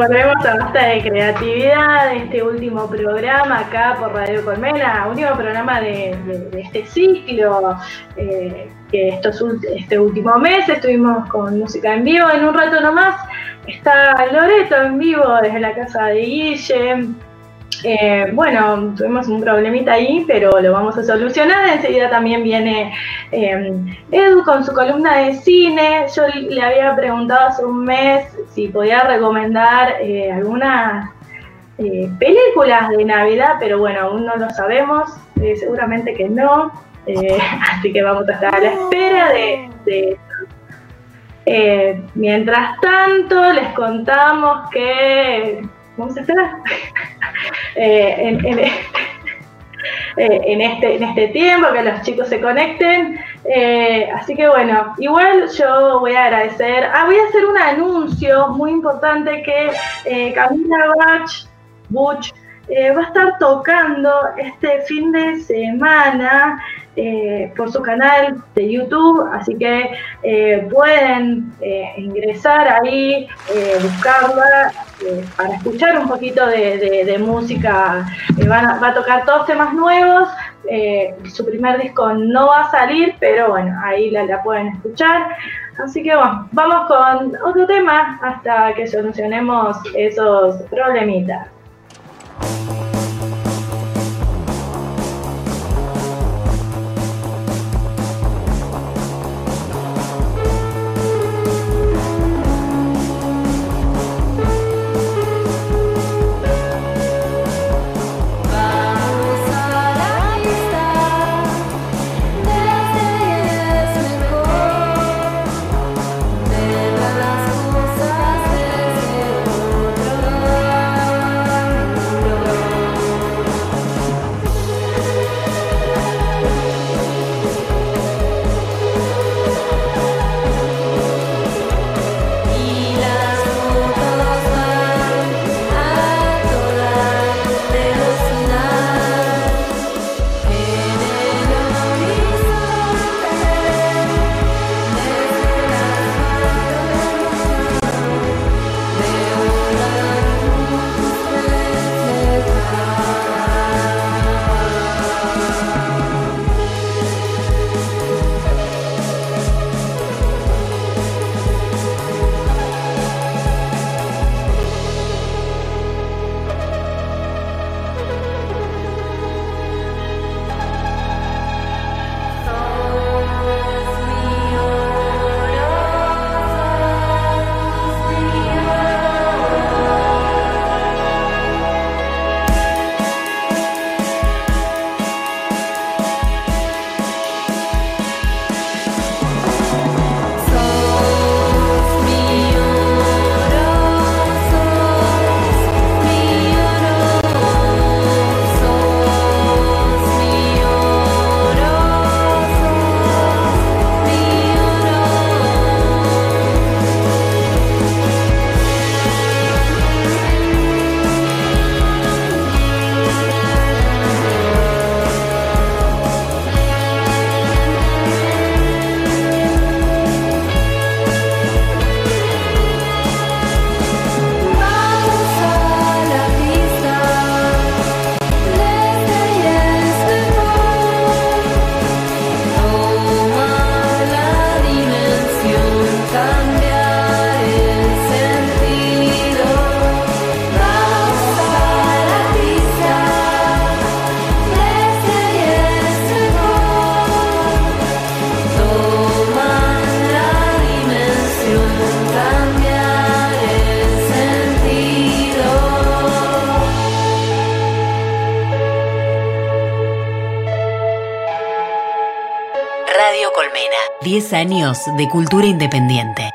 Y volvemos a Basta de Creatividad, este último programa acá por Radio Colmena, último programa de, este ciclo, eh, que estos, este último mes estuvimos con música en vivo, en un rato nomás está Loreto en vivo desde la casa de Guille. Eh, bueno, tuvimos un problemita ahí, pero lo vamos a solucionar. Enseguida también viene eh, Edu con su columna de cine. Yo le había preguntado hace un mes si podía recomendar eh, algunas películas de Navidad, pero bueno, aún no lo sabemos. Seguramente que no. Así que vamos a estar a la espera de, de eh, mientras tanto, les contamos que. ¿Vamos a esperar? En este tiempo, que los chicos se conecten. Eh, así que bueno, igual yo voy a agradecer. Ah, voy a hacer un anuncio muy importante que eh, Camila Bach, Butch eh, va a estar tocando este fin de semana eh, por su canal de YouTube, así que eh, pueden eh, ingresar ahí, buscarla para escuchar un poquito de, música. Va a tocar todos temas nuevos. su primer disco no va a salir, pero bueno, ahí la, la pueden escuchar. Así que bueno, vamos con otro tema hasta que solucionemos esos problemitas. De cultura independiente.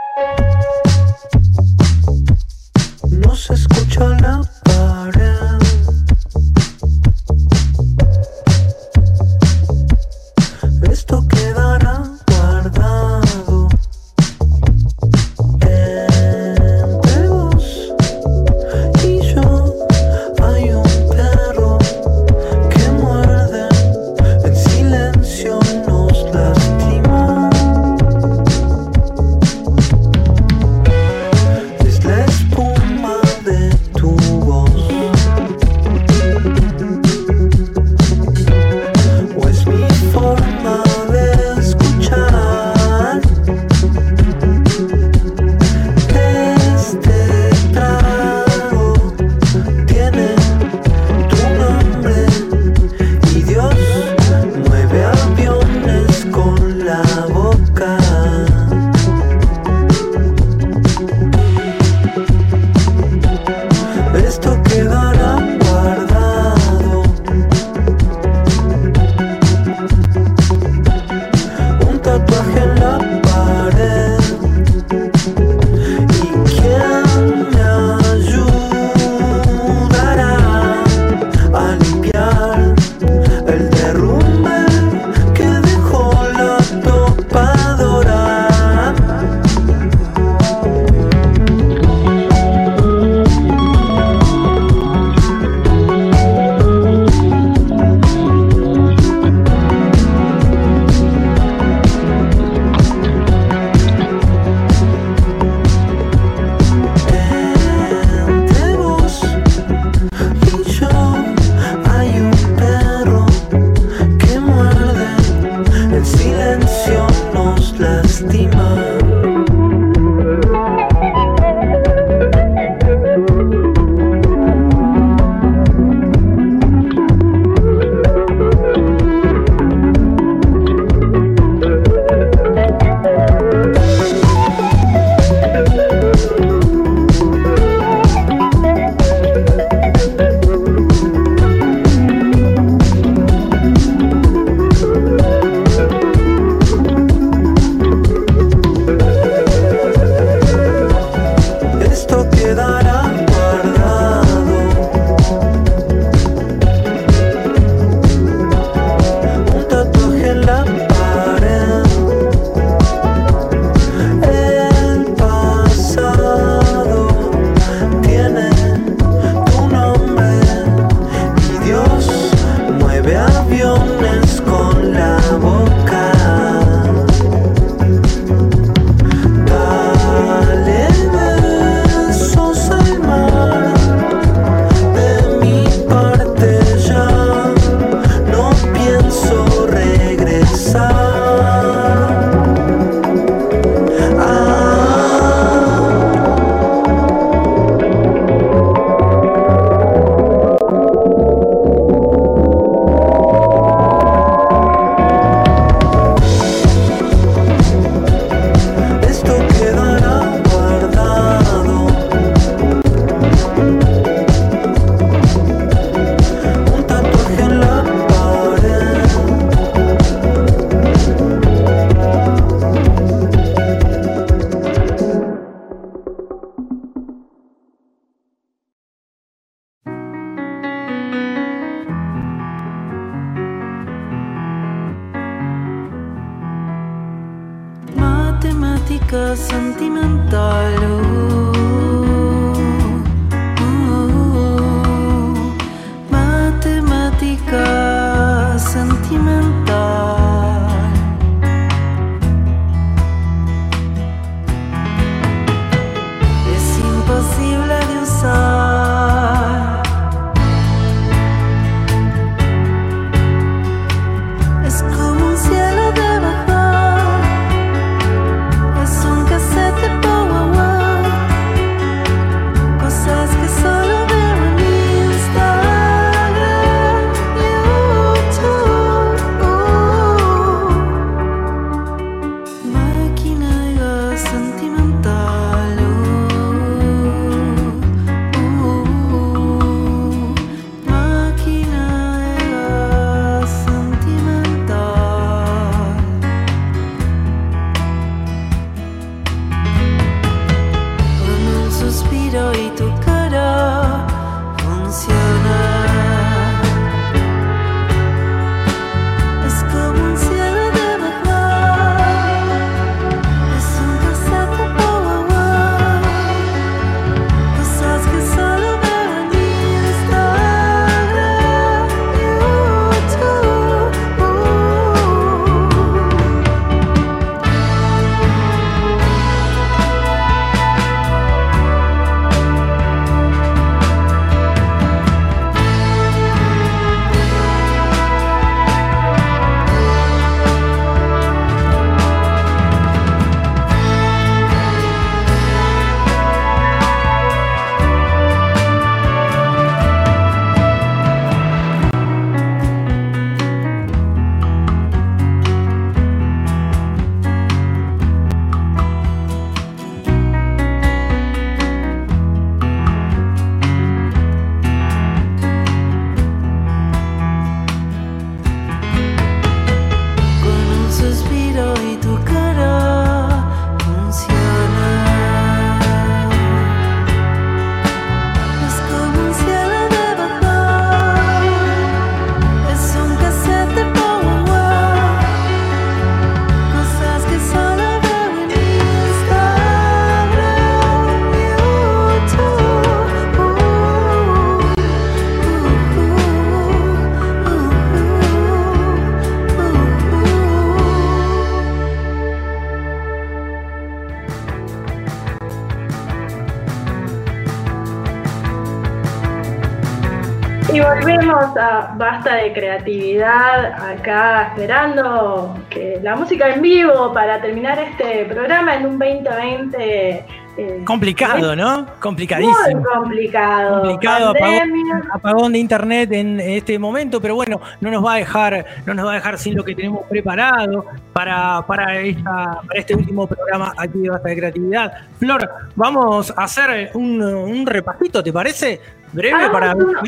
De Creatividad, acá esperando que la música en vivo para terminar este programa en un 2020 eh, Complicado, ¿no? muy Complicadísimo. complicado. Complicado, apagón, apagón de internet en este momento, pero bueno, no nos va a dejar, no nos va a dejar sin lo que tenemos preparado para, para, esta, para este último programa aquí de Basta de Creatividad. Flor, vamos a hacer un, un repasito, ¿te parece? Breve Hagamos para uno.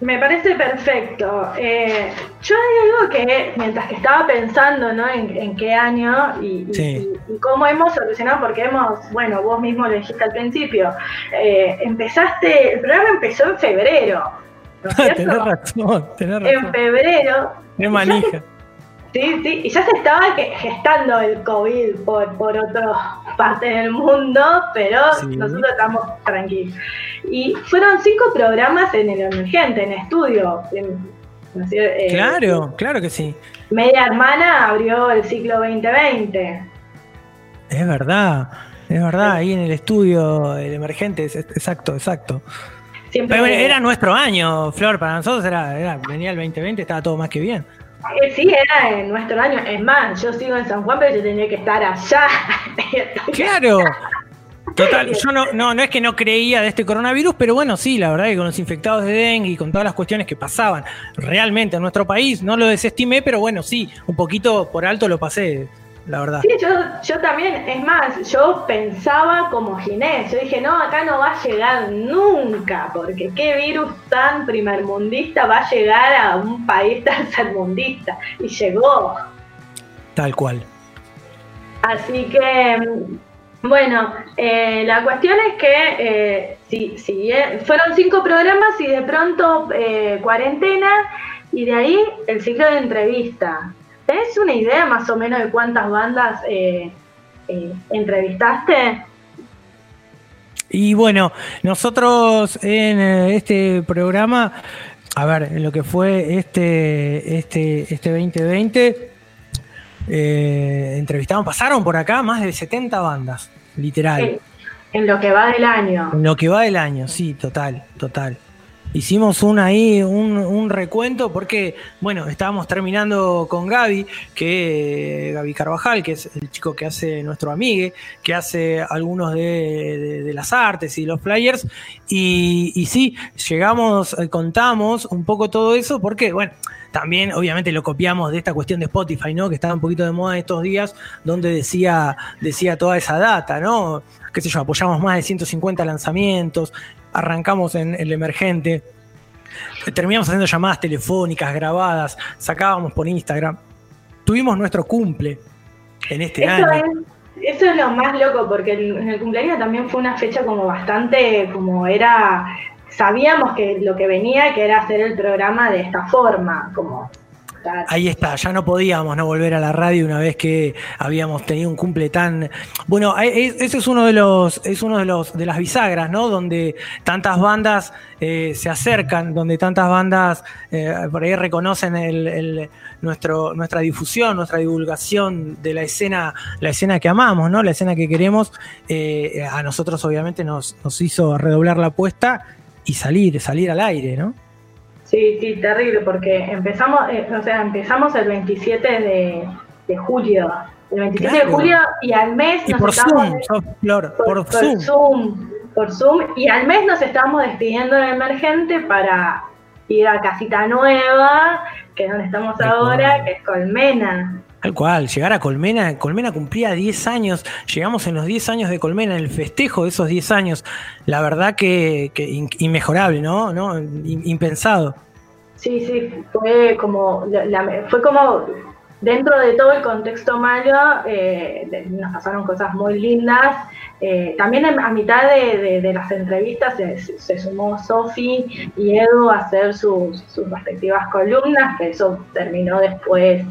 Me parece perfecto. Eh, yo hay algo que, mientras que estaba pensando ¿no? en, en qué año y, y- Sí. y- y cómo hemos solucionado, porque hemos, bueno, vos mismo lo dijiste al principio, eh, empezaste, el programa empezó en febrero, razón, en febrero. Qué manija. Sí, sí, y ya se estaba gestando el COVID por, por otras partes del mundo, pero Sí. nosotros estamos tranquilos. Y fueron cinco programas en el emergente, en estudio. en-. Eh, Claro, claro que sí. Media Hermana abrió el ciclo 2020. Es verdad, es verdad, ahí en el estudio, el emergente, es- es- exacto, exacto. Siempre Pero era nuestro año, Flor, para nosotros era, era- venía el 2020, estaba todo más que bien. Sí, era en nuestro año. Es más, yo sigo en San Juan, pero yo tenía que estar allá. Claro. Total, yo no, no, no es que no creía de este coronavirus, pero bueno, sí, la verdad que con los infectados de dengue y con todas las cuestiones que pasaban realmente en nuestro país, no lo desestimé, pero bueno, sí, un poquito por alto lo pasé, la verdad. Sí, yo, yo también, es más, yo pensaba como Ginés, yo dije, no, acá no va a llegar nunca, porque qué virus tan primermundista va a llegar a un país tercermundista, y llegó. Tal cual. Así que, bueno, eh, la cuestión es que eh, si, si bien- fueron cinco programas y de pronto eh, cuarentena, y de ahí el ciclo de entrevista. ¿Tenés una idea más o menos de cuántas bandas eh, eh, entrevistaste? Y bueno, nosotros en eh, este programa, a ver, en lo que fue este, este, este 2020, eh, entrevistamos, pasaron por acá más de 70 bandas, literal. En, en lo que va del año. En lo que va del año, sí, total, total. Hicimos un ahí, un, un recuento, porque, bueno, estábamos terminando con Gaby, que Gaby Carvajal, que es el chico que hace nuestro amigue, que hace algunos de, las artes y los flyers. Y, y sí, llegamos, eh, contamos un poco todo eso, porque, bueno, también obviamente lo copiamos de esta cuestión de Spotify, ¿no? Que estaba un poquito de moda estos días, donde decía, decía toda esa data, ¿no? Qué sé yo, apoyamos más de 150 lanzamientos, arrancamos en el emergente, terminamos haciendo llamadas telefónicas grabadas, sacábamos por Instagram. Tuvimos nuestro cumple en este año. es, eso es lo más loco, porque el, en el cumpleaños también fue una fecha como bastante, como era, sabíamos que lo que venía, que era hacer el programa de esta forma, como... Ahí está, ya no podíamos no volver a la radio una vez que habíamos tenido un cumple tan bueno. Ese es uno de los, es uno de los de las bisagras, ¿no? Donde tantas bandas eh, se acercan, donde tantas bandas eh, por ahí reconocen el, el- nuestro, nuestra difusión, nuestra divulgación de la escena, la escena que amamos, ¿no? La escena que queremos. eh, a nosotros obviamente nos, nos hizo redoblar la apuesta y salir, salir al aire, ¿no? Sí, sí, terrible, porque empezamos, eh, o sea, empezamos el 27 de, de julio. El 27 de julio y al mes Y nos por estamos- Zoom, Flor, por, por, por Zoom. Zoom, por Zoom, y al mes nos estamos despidiendo de Emergente para ir a Casita Nueva, que es donde estamos ahora, que es Colmena. Tal cual, llegar a Colmena, Colmena cumplía 10 años, llegamos en los 10 años de Colmena, en el festejo de esos 10 años, la verdad que, que in- inmejorable, ¿no? ¿no? Impensado. Sí, sí, fue como, la- la- fue como dentro de todo el contexto malo, eh, nos pasaron cosas muy lindas. Eh, también a mitad de, de- de las entrevistas se, se sumó Sofi y Edu a hacer sus, sus respectivas columnas, que eso terminó después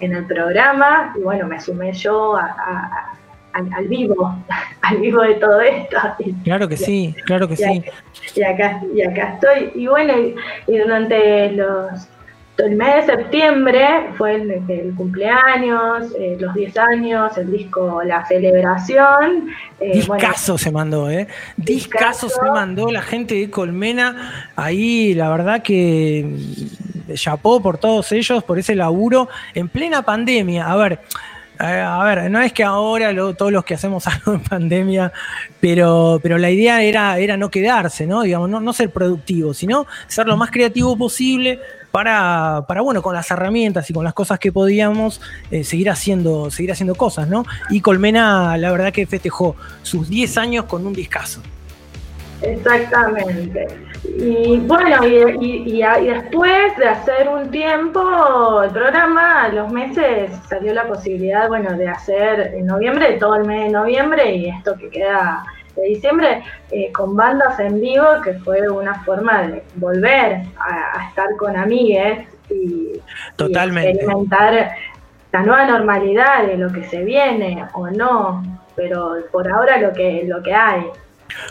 en el programa. Y bueno, me sumé yo a- a- al, al vivo, al vivo de todo esto. Claro que sí, claro que y sí. acá, y acá, y acá estoy. Y bueno, y, y durante los el mes de septiembre fue el, el cumpleaños, eh, los 10 años, el disco La Celebración. eh, bueno, Discaso se mandó, ¿eh? Discaso se mandó la gente de Colmena. Ahí, la verdad que mm, chapó por todos ellos, por ese laburo en plena pandemia. A ver, eh, a ver, no es que ahora lo- todos los que hacemos algo en pandemia, pero, pero la idea era, era no quedarse, ¿no? Digamos, no, no ser productivo, sino ser lo más creativo posible para, para, bueno, con las herramientas y con las cosas que podíamos eh, seguir haciendo, seguir haciendo cosas, ¿no? Y Colmena, la verdad que festejó sus 10 años con un discazo. Exactamente. Y bueno, y, después de hacer un tiempo el programa, los meses salió la posibilidad, bueno, de hacer en noviembre, todo el mes de noviembre y esto que queda de diciembre, eh, con bandas en vivo, que fue una forma de volver a, a estar con amigues y, Totalmente. y experimentar la nueva normalidad de lo que se viene o no, pero por ahora lo que, lo que hay.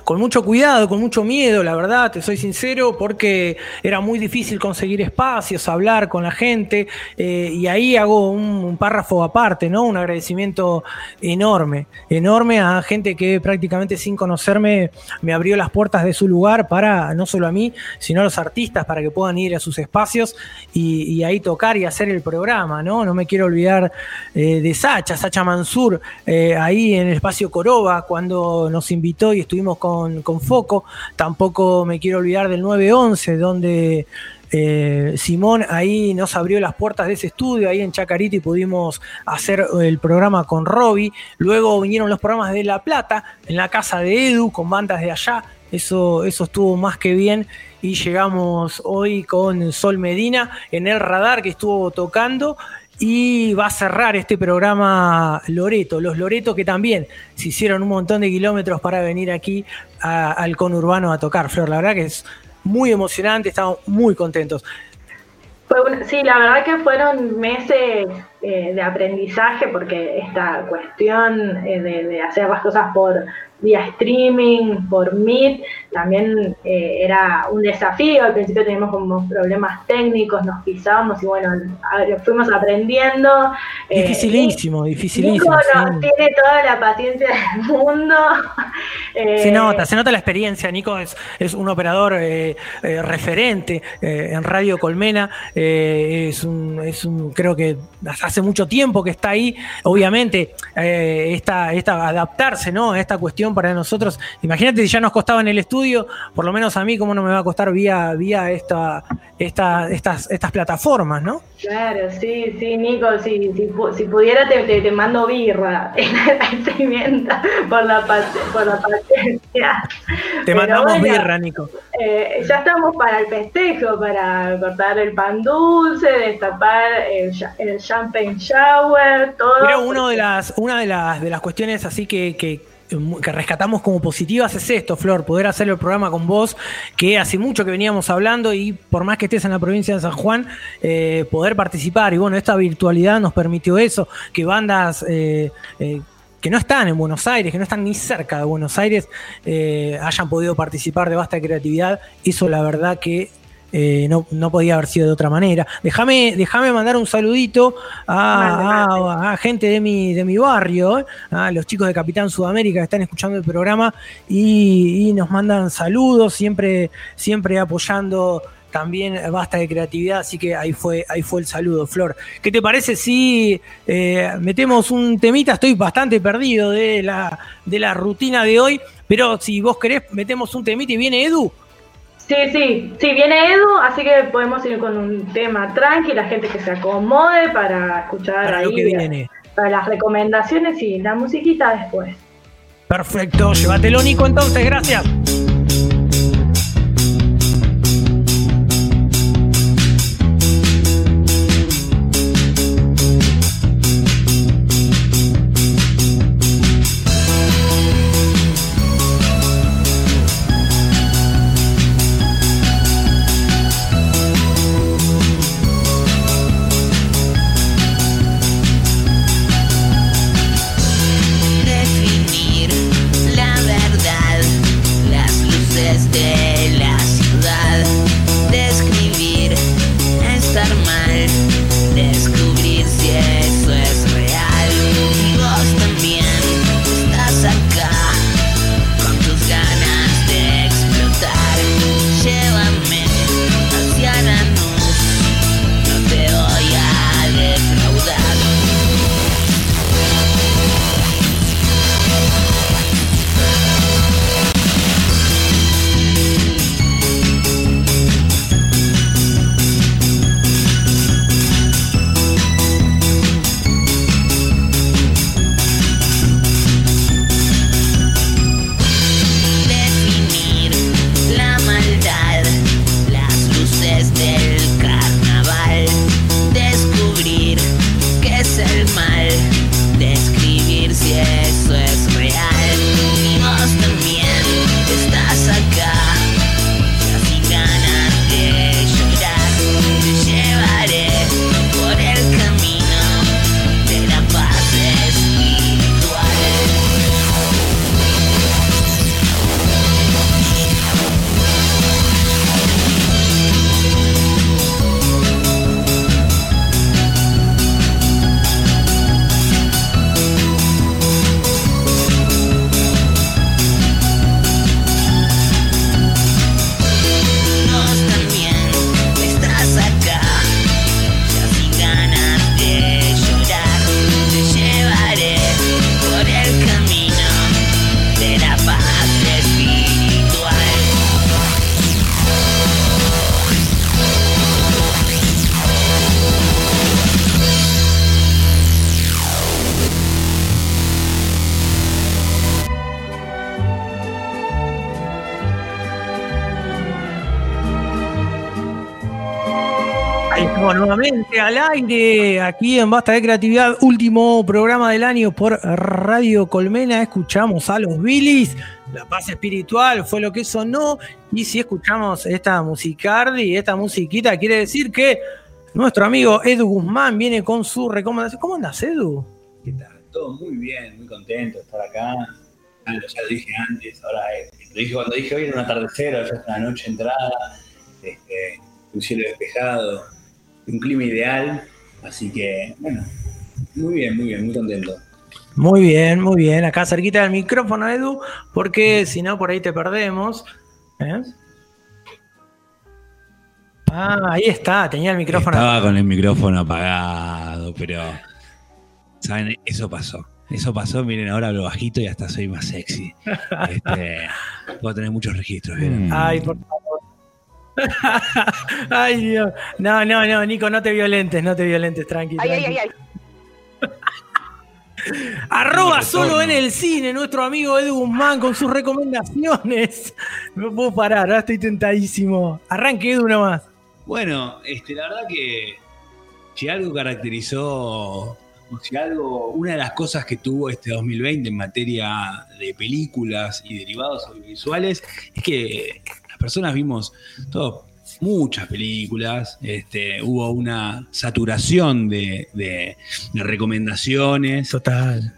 Con mucho cuidado, con mucho miedo, la verdad, te soy sincero, porque era muy difícil conseguir espacios, hablar con la gente, eh, y ahí hago un, párrafo aparte, ¿no? Un agradecimiento enorme, enorme a gente que prácticamente sin conocerme me abrió las puertas de su lugar para, no solo a mí, sino a los artistas, para que puedan ir a sus espacios y, y ahí tocar y hacer el programa, ¿no? No me quiero olvidar eh, de Sacha, Sacha Mansur, eh, ahí en el espacio Coroba, cuando nos invitó y estuvimos con, con Foco. Tampoco me quiero olvidar del 911, donde eh, Simón ahí nos abrió las puertas de ese estudio, ahí en Chacarita, y pudimos hacer el programa con Robbie. Luego vinieron los programas de La Plata, en la casa de Edu, con bandas de allá. Eso, eso estuvo más que bien. Y llegamos hoy con Sol Medina en el radar que estuvo tocando. Y va a cerrar este programa Loreto, los Loreto que también se hicieron un montón de kilómetros para venir aquí al conurbano a tocar. Flor, la verdad que es muy emocionante, estamos muy contentos. Sí, la verdad que fueron meses eh, de aprendizaje, porque esta cuestión eh, de hacer las cosas por vía streaming, por Meet, también eh, era un desafío. Al principio teníamos como problemas técnicos, nos pisábamos y bueno, a- fuimos aprendiendo. Eh, Dificilísimo, Nico dificilísimo. no, sí. tiene toda la paciencia del mundo. Eh, Se nota, se nota la experiencia. Nico es, es un operador eh, eh, referente eh, en Radio Colmena. eh, es un, es un, creo que hace mucho tiempo que está ahí. Obviamente, eh, esta, esta, adaptarse ¿no? a esta cuestión para nosotros. Imagínate si ya nos costaba en el estudio, por lo menos a mí, cómo no me va a costar vía, vía esta, esta, estas, estas plataformas, ¿no? Claro, sí, sí, Nico, si, si, pu- si pudiera te, te, te mando birra en agradecimiento por la, por la paciencia. Te mandamos bueno, birra, Nico. eh, ya estamos para el festejo, para cortar el pan dulce, destapar el, el champagne shower, todo. Pero uno de las, una de las, de las cuestiones así que, que, que rescatamos como positivas es esto, Flor, poder hacer el programa con vos, que hace mucho que veníamos hablando y por más que estés en la provincia de San Juan, eh, poder participar. Y bueno, esta virtualidad nos permitió eso, que bandas... eh, eh, que no están en Buenos Aires, que no están ni cerca de Buenos Aires, hayan podido participar de Basta de Creatividad. Eso la verdad que eh, no, no podía haber sido de otra manera. Déjame déjame mandar un saludito a, a- a gente de mi, de mi barrio, ¿eh? a los chicos de Capitán Sudamérica que están escuchando el programa y, y nos mandan saludos, siempre, siempre apoyando también Basta de Creatividad, así que ahí fue, ahí fue el saludo, Flor. ¿Qué te parece si eh, metemos un temita? Estoy bastante perdido de la, de la rutina de hoy, pero si vos querés, metemos un temita y viene Edu. Sí, sí, sí, viene Edu, así que podemos ir con un tema tranqui, la gente que se acomode para escuchar Para lo ahí que viene. para las recomendaciones y la musiquita después. Perfecto, llévatelo Nico entonces, gracias. Aire, aquí en Basta de Creatividad, último programa del año por Radio Colmena. Escuchamos a los Billys, La Paz Espiritual fue lo que sonó. Y si escuchamos esta musicardi, esta musiquita, quiere decir que Nuestro amigo Edu Guzmán viene con su recomendación. ¿Cómo andas, Edu? ¿Qué tal? Todo muy bien, muy contento de estar acá. Ya lo, ya lo dije antes, ahora lo dije cuando dije hoy era un atardecer, ya es una noche entrada, este, un cielo despejado, un clima ideal, así que bueno, muy bien, muy bien, muy contento. Muy bien, muy bien. Acá cerquita del micrófono, Edu, porque si no, por ahí te perdemos. ¿Eh? Ah, ahí está, tenía el micrófono. Estaba con el micrófono apagado, pero. ¿Saben? Eso pasó. Eso pasó, miren, ahora hablo bajito y hasta soy más sexy. Este, puedo tener muchos registros, ¿vieron? Ay, por favor. Ay, Dios. No, no, no, Nico, no te violentes, no te violentes, tranqui. Ay, ay, tranqui. ay, ay. Arroba solo en el cine, nuestro amigo Edu Guzmán con sus recomendaciones. No puedo parar, ahora estoy tentadísimo. Arranque Edu nomás. Bueno, este, la verdad que si algo caracterizó, o si algo, una de las cosas que tuvo este 2020 en materia de películas y derivados audiovisuales es que personas vimos todo, muchas películas, este, hubo una saturación de, de- de recomendaciones. Total.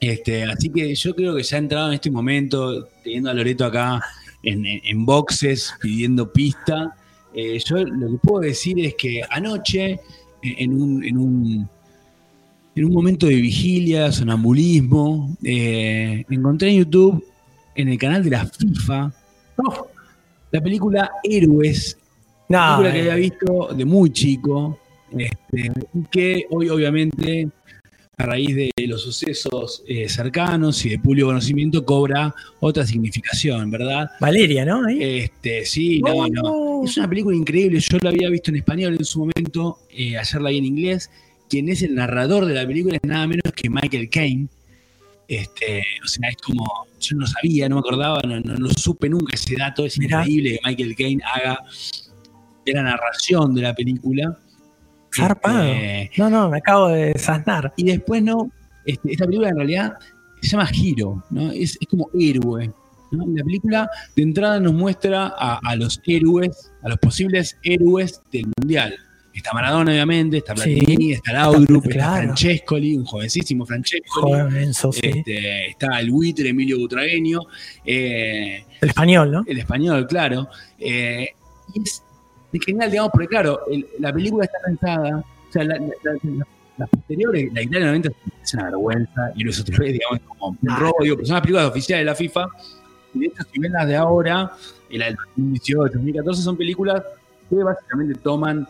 Este, así que yo creo que ya entrado en este momento, teniendo a Loreto acá en, en- en boxes, pidiendo pista. eh, yo lo que puedo decir es que anoche, en un, en un, en un momento de vigilia, sonambulismo, eh, encontré en YouTube, en el canal de la FIFA, la película Héroes, No, película que eh. había visto de muy chico, este, y que hoy obviamente a raíz de los sucesos eh, cercanos y de público conocimiento cobra otra significación, ¿verdad? Valeria, ¿no? Este, sí, no, no. Es una película increíble. Yo la había visto en español en su momento, eh, ayer la vi en inglés. Quien es el narrador de la película es nada menos que Michael Caine. Este, o sea, es como, yo no sabía, no me acordaba, no, no, no supe nunca ese dato. Es Mirá. increíble que Michael Caine haga de la narración de la película. Zarpado. Este, No, no, me acabo de saznar. y después no, este, esta película en realidad se llama Hero, ¿no? Es, es como héroe. ¿no? La película de entrada nos muestra a, a los héroes, a los posibles héroes del mundial. Está Maradona, obviamente, está Sí. Platini, está Laudrup, está Claro. Francescoli, un jovencísimo Francescoli. Joven Enzo, sí. Este, está el buitre Emilio Butragueño, eh, El español, ¿no? el español, claro. Eh, y es genial, digamos, porque claro, el- la película está pensada, o sea, la- la- la- las posteriores, la Italia 90 es una vergüenza, y los otros vez, digamos, es como un robo, digo, pero son las películas oficiales de la FIFA, y de hecho, si ven las de ahora, la del 2018, 2014, son películas que básicamente toman,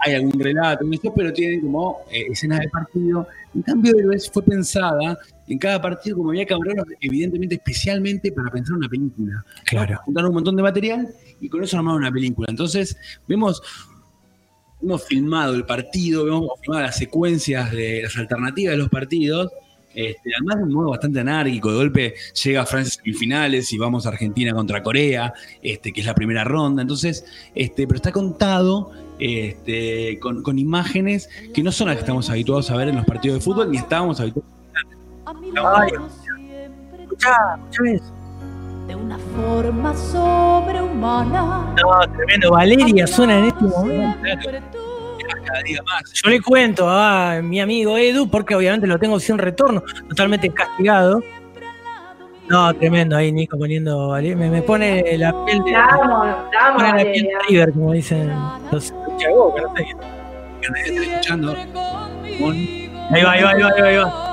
hay algún relato, pero tienen como eh, escenas de partido. En cambio, Héroes fue pensada en cada partido, como había camarógrafos, evidentemente, especialmente para pensar una película. Claro. Juntaron un montón de material y con eso armaron una película. Entonces, vemos, hemos filmado el partido, hemos filmado las secuencias de las alternativas de los partidos. Este, además de un modo bastante anárquico, de golpe llega Francia semifinales y vamos a Argentina contra Corea, este, que es la primera ronda. Entonces, este, pero está contado este, con, con imágenes que no son las que estamos habituados a ver en los partidos de fútbol, ni estábamos habituados. Ay, escuchá, escuchá eso. de una forma sobrehumana. No, tremendo. Valeria suena en este momento. Yo le cuento a mi amigo Edu, porque obviamente lo tengo sin retorno, totalmente castigado. No, tremendo ahí, Nico, poniendo Valeria. Me, me pone la piel de. La piel de River, como dicen los hinchas de Boca, no sé. que nadie está escuchando. Ahí va, ahí va, ahí va, ahí va.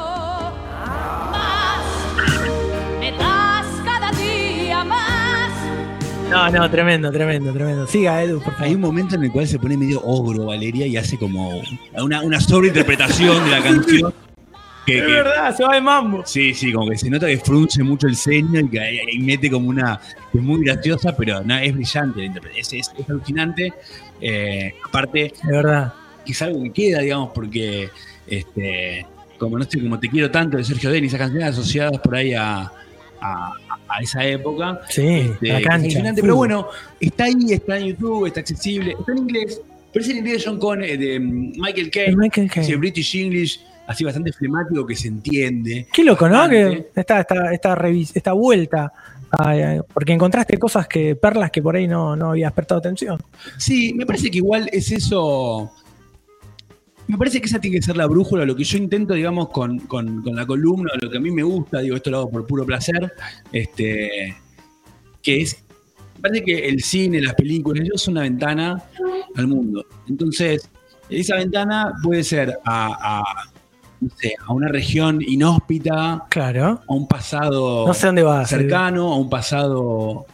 No, no, tremendo, tremendo, tremendo. Siga, Edu, por favor. Hay un momento en el cual se pone medio ogro Valeria y hace como una, una sobreinterpretación de la canción. Que, Es que- verdad, se va de mambo. sí, sí, como que se nota que frunce mucho el ceño y que ahí mete como una. es muy graciosa, pero no, es brillante la interpretación. Es, alucinante. Eh, aparte, Es verdad. que es algo que queda, digamos, porque. este como no sé, como te quiero tanto de Sergio Denis, esas canciones asociadas por ahí a, a- a esa época. Sí, Este, la cancha. pero bueno, está ahí, está en YouTube, está accesible, está en inglés. Pero es el inglés de John Connor, de Michael Caine, Michael Caine. British English, así bastante flemático que se entiende. Qué loco, ¿no? Que esta, esta, esta, vuelta Ay, ay, porque encontraste cosas que, perlas que por ahí no, no habías prestado atención. Sí, me parece que igual es eso. Me parece que esa tiene que ser la brújula, lo que yo intento, digamos, con, con- con la columna, lo que a mí me gusta, digo, esto lo hago por puro placer, este, que es, me parece que el cine, las películas, ellos son una ventana al mundo. Entonces, esa ventana puede ser a, a, no sé, a una región inhóspita, claro. a un pasado No sé dónde vas, cercano, a un pasado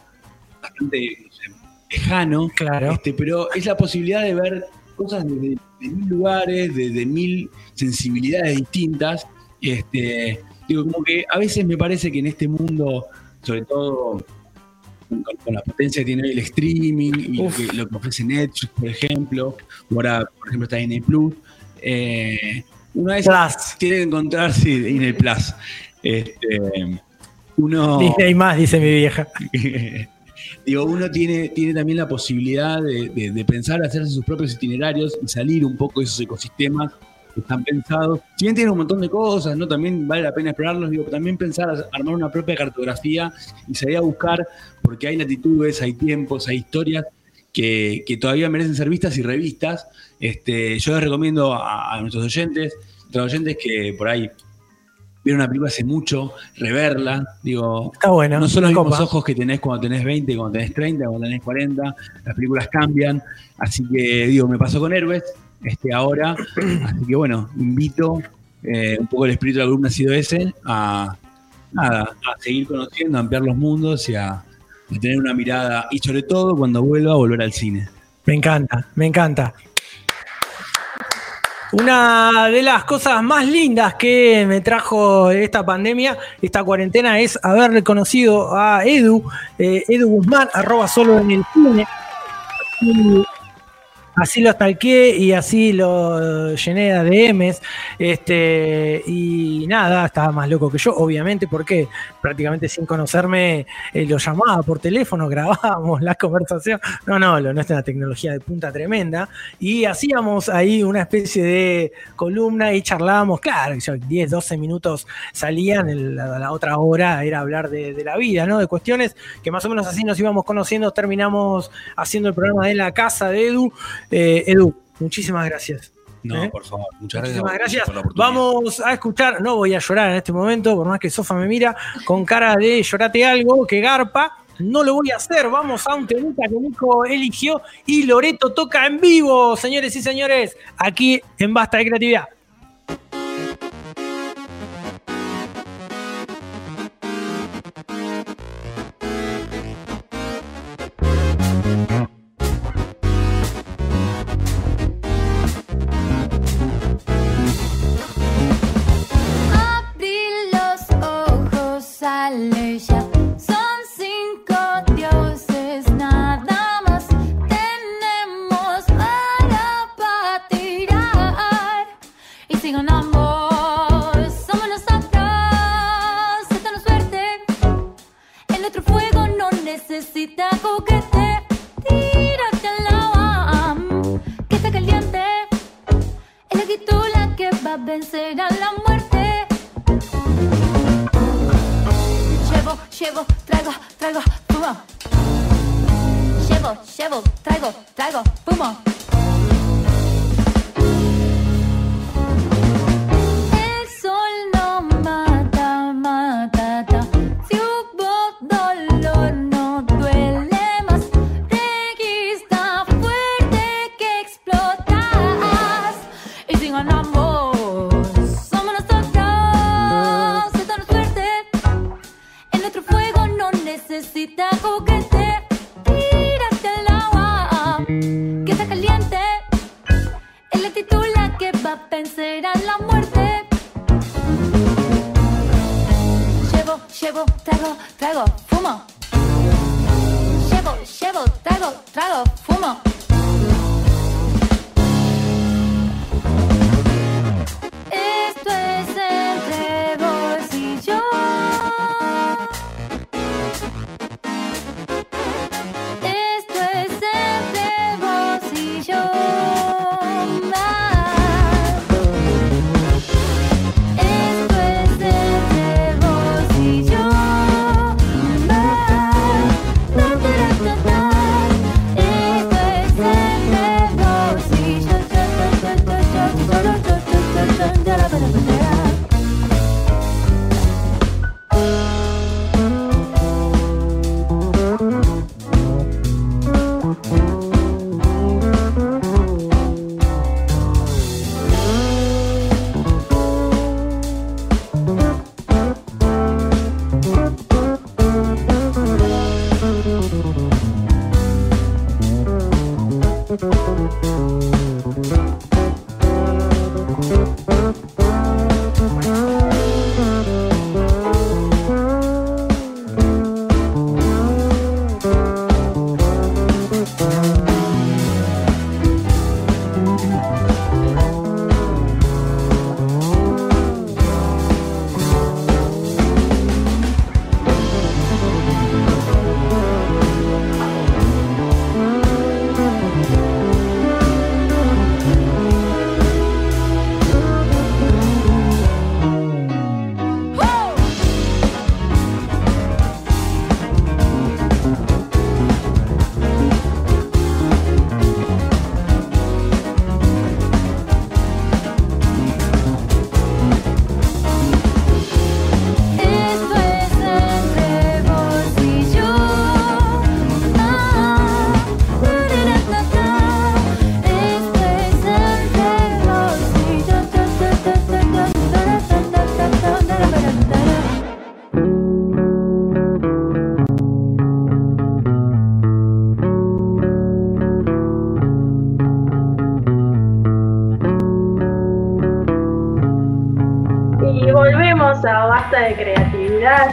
bastante no sé, lejano. Claro. Este, pero es la posibilidad de ver cosas desde de mil lugares, de, de mil sensibilidades distintas. Este, digo, como que a veces me parece que en este mundo, sobre todo con, con la potencia que tiene hoy el streaming y lo que, lo que ofrece Netflix, por ejemplo, o ahora, por ejemplo, está Disney Plus, eh, una vez tiene que encontrarse Disney Plus. Este, uno, Disney más, dice mi vieja. Digo, uno tiene, tiene también la posibilidad de, de- de pensar, hacerse sus propios itinerarios y salir un poco de esos ecosistemas que están pensados. Si bien tiene un montón de cosas, ¿no? También vale la pena explorarlos, digo, también pensar, armar una propia cartografía y salir a buscar, porque hay latitudes, hay tiempos, hay historias que, que todavía merecen ser vistas y revistas. Este, yo les recomiendo a, a nuestros oyentes, a los oyentes que por ahí vieron una película hace mucho, reverla, digo, Está bueno, no son los mismos ojos que tenés cuando tenés 20, cuando tenés 30, cuando tenés 40, las películas cambian, así que digo, me pasó con Héroes, este ahora, así que bueno, invito, eh, un poco el espíritu de la columna ha sido ese, a, nada, a seguir conociendo, a ampliar los mundos y a, a tener una mirada, y sobre todo cuando vuelva, a volver al cine. Me encanta, me encanta. Una de las cosas más lindas que me trajo esta pandemia, esta cuarentena, es haber reconocido a Edu, eh, Edu Guzmán, arroba solo en el cine. Así lo stalkeé y así lo llené de ADMs. Este, y nada, estaba más loco que yo, obviamente, porque prácticamente sin conocerme eh, lo llamaba por teléfono, grabábamos la conversación. No, no, lo nuestro es una tecnología de punta tremenda. Y hacíamos ahí una especie de columna y charlábamos, claro, yo, 10, 12 minutos salían, la otra hora era hablar de, de la vida, ¿no? De cuestiones que más o menos así nos íbamos conociendo, terminamos haciendo el programa de la casa de Edu. Eh, Edu, muchísimas gracias. No, ¿Eh? por favor, muchas gracias. Muchísimas gracias. por. Vamos a escuchar, no voy a llorar en este momento, por más que Sofa me mira con cara de llorate algo, que garpa. No lo voy a hacer, vamos a un temita que Nico eligió y Loreto toca en vivo, señores y señores, aquí en Basta de Creatividad.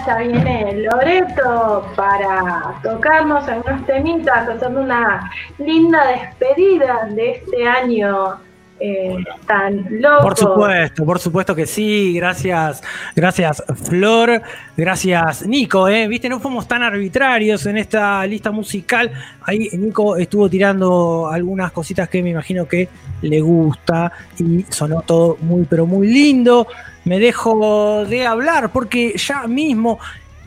Ya viene Loreto para tocarnos algunos temitas, haciendo una linda despedida de este año eh, tan loco. Por supuesto, por supuesto que sí. Gracias, gracias Flor, gracias Nico. ¿eh? Viste, no fuimos tan arbitrarios en esta lista musical. Ahí Nico estuvo tirando algunas cositas que me imagino que le gusta y sonó todo muy, pero muy lindo. Me dejo de hablar porque ya mismo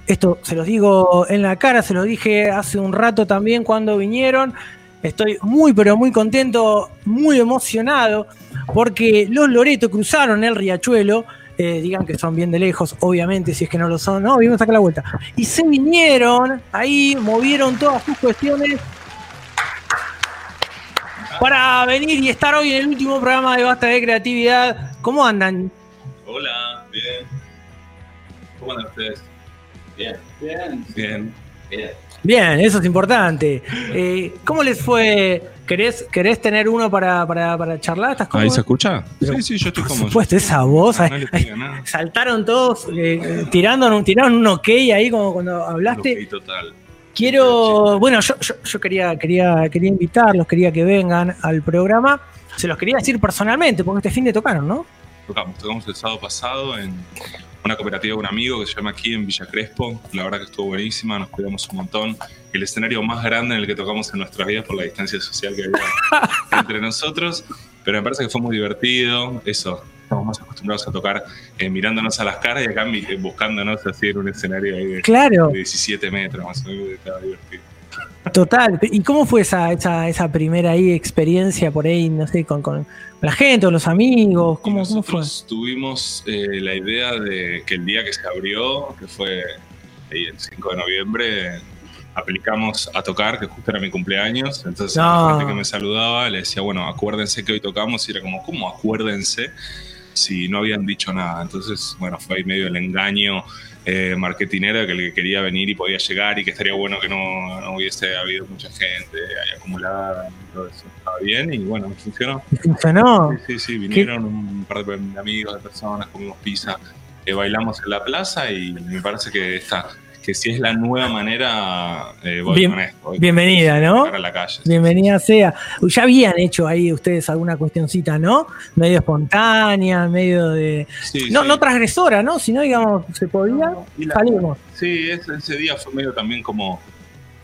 esto se los digo en la cara, se los dije hace un rato también cuando vinieron. Estoy muy, pero muy contento, muy emocionado, porque los Loreto cruzaron el riachuelo. Eh, digan que son bien de lejos, obviamente, si es que no lo son, no, vimos acá la vuelta. Y se vinieron ahí, movieron todas sus cuestiones para venir y estar hoy en el último programa de Basta de Creatividad. ¿Cómo andan? Hola, bien. ¿Cómo andan ustedes? Bien. Bien. Bien. Bien. Bien, eso es importante. Eh, ¿Cómo les fue? ¿Querés, querés tener uno para, para, para charlar? ¿Estás ¿Ahí cómodo? se escucha? Pero, sí, sí, yo estoy Por como. supuesto, esa voz. No, no ahí nada. saltaron todos eh, tirando, tiraron un ok ahí como cuando hablaste. Ok, total. Quiero, bueno, yo, yo, yo quería, quería, quería invitarlos, quería que vengan al programa. Se los quería decir personalmente, porque este fin de tocaron, ¿no? Tocamos, tocamos el sábado pasado en una cooperativa de un amigo que se llama aquí en Villa Crespo. La verdad que estuvo buenísima, nos cuidamos un montón. El escenario más grande en el que tocamos en nuestras vidas por la distancia social que había entre nosotros. Pero me parece que fue muy divertido. Eso, estamos más acostumbrados a tocar eh, mirándonos a las caras y acá eh, buscándonos así en un escenario ahí de, Claro. de 17 metros más o menos. Estaba divertido. Total. ¿Y cómo fue esa, esa, esa primera ahí experiencia por ahí, no sé, con, con la gente o los amigos? ¿Cómo, cómo fue? Tuvimos eh, la idea de que el día que se abrió, que fue ahí el 5 de noviembre, aplicamos a tocar, que justo era mi cumpleaños. Entonces, No. la gente que me saludaba le decía, bueno, acuérdense que hoy tocamos. Y era como, ¿cómo acuérdense? Si no habían dicho nada. Entonces, bueno, fue ahí medio el engaño eh, marketinero de que el que quería venir y podía llegar y que estaría bueno que no, no hubiese habido mucha gente ahí acumulada eso. Estaba bien y bueno, funcionó. ¿Funcionó? Sí, sí, sí, vinieron un par de amigos, de personas, comimos pizza, eh, bailamos en la plaza y me parece que esta, que si es la nueva manera, eh, voy Bien- con esto. voy bienvenida, con- ¿no? Para la calle. Bienvenida sea. Ya habían hecho ahí ustedes alguna cuestioncita, ¿no? Medio espontánea, medio de. Sí, no, sí. no transgresora, ¿no? Sino, digamos, se podía, la- salimos. Sí, ese, ese día fue medio también como.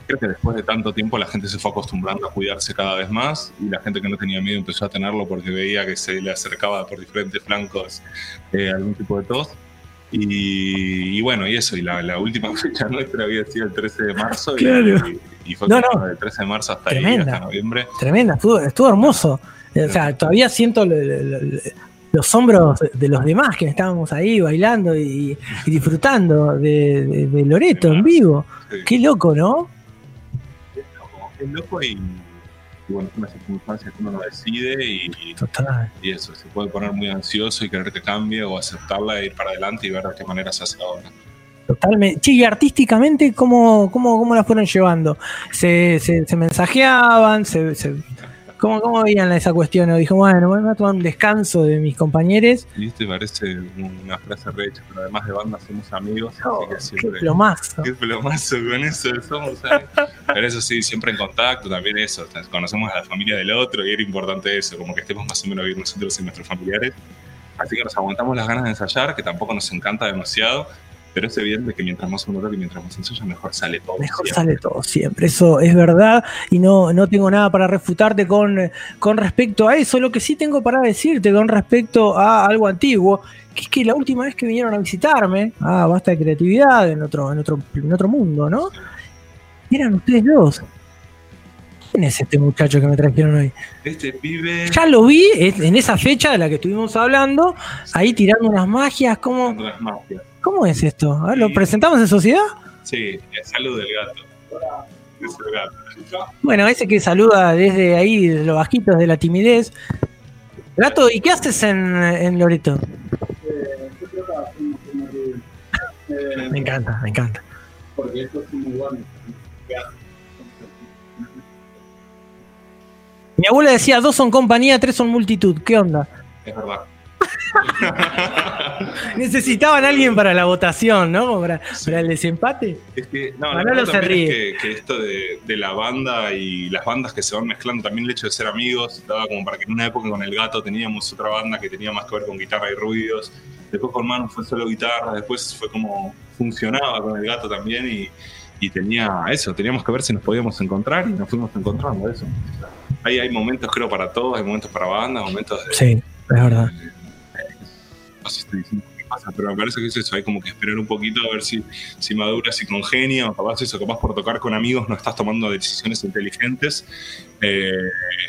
Creo que después de tanto tiempo la gente se fue acostumbrando a cuidarse cada vez más y la gente que no tenía miedo empezó a tenerlo porque veía que se le acercaba por diferentes flancos eh, algún tipo de tos. Y, y bueno, y eso, y la, la última fecha nuestra había sido el 13 de marzo y- Claro. y, y fue No, no. del 13 de marzo hasta ahí, hasta noviembre. Tremenda, estuvo, estuvo hermoso. O sea, todavía siento lo- lo- lo- los hombros de los demás que estábamos ahí bailando y, y disfrutando de, de- de Loreto en vivo. Sí. Qué loco, ¿no? Como que es loco y, y bueno, es una circunstancia que uno no decide y, Total. y eso, se puede poner muy ansioso y querer que cambie o aceptarla e ir para adelante y ver de qué manera se hace ahora. Totalmente. Che, y artísticamente, ¿cómo, cómo, cómo la fueron llevando? ¿Se, se, se mensajeaban? Se, se- ¿Cómo, cómo veían esa cuestión? O dijo, bueno, voy a tomar un descanso de mis compañeros. ¿Viste? Parece una frase recha, pero además de banda somos amigos. así que siempre. plomazo. Qué plomazo con eso somos. Pero eso sí, siempre en contacto, también eso. Conocemos a la familia del otro y era importante eso, como que estemos más o menos bien nosotros y nuestros familiares. Así que nos aguantamos las ganas de ensayar, que tampoco nos encanta demasiado. Pero es evidente que mientras más uno toca y mientras más ensaya, mejor sale todo. Mejor siempre. sale todo siempre, eso es verdad y no, no tengo nada para refutarte con, con respecto a eso. Lo que sí tengo para decirte con respecto a algo antiguo, que es que la última vez que vinieron a visitarme, ah, basta de creatividad en otro, en otro, en otro mundo, ¿no? Eran ustedes dos. ¿Quién es este muchacho que me trajeron hoy? Este pibe. Ya lo vi en esa fecha de la que estuvimos hablando, ahí tirando unas magias, ¿cómo, Las mafias. Cómo es esto? A ver, ¿Lo presentamos en sociedad? Sí, el salud del gato. Es el gato. Bueno, ese que saluda desde ahí, de los bajitos de la timidez. Gato, ¿y qué haces en, en Loreto? Me encanta, me encanta. Porque estos son muy buenos. Mi abuela decía, dos son compañía, tres son multitud. ¿Qué onda? Es verdad. Necesitaban a alguien para la votación, ¿no? Para, para el desempate. Es que, no, la Manolo verdad se ríe. es que, que esto de, de la banda y las bandas que se van mezclando, también el hecho de ser amigos, daba como para que en una época con el gato teníamos otra banda que tenía más que ver con guitarra y ruidos. Después con Manu fue solo guitarra, después fue como funcionaba con el gato también y, y tenía eso, teníamos que ver si nos podíamos encontrar y nos fuimos encontrando eso. Ahí hay momentos creo para todos, hay momentos para bandas, momentos de, Sí, es verdad. Si qué pasa, pero me parece que es eso, hay como que esperar un poquito a ver si, si madura, si congenia, o capaz eso, capaz por tocar con amigos no estás tomando decisiones inteligentes, eh,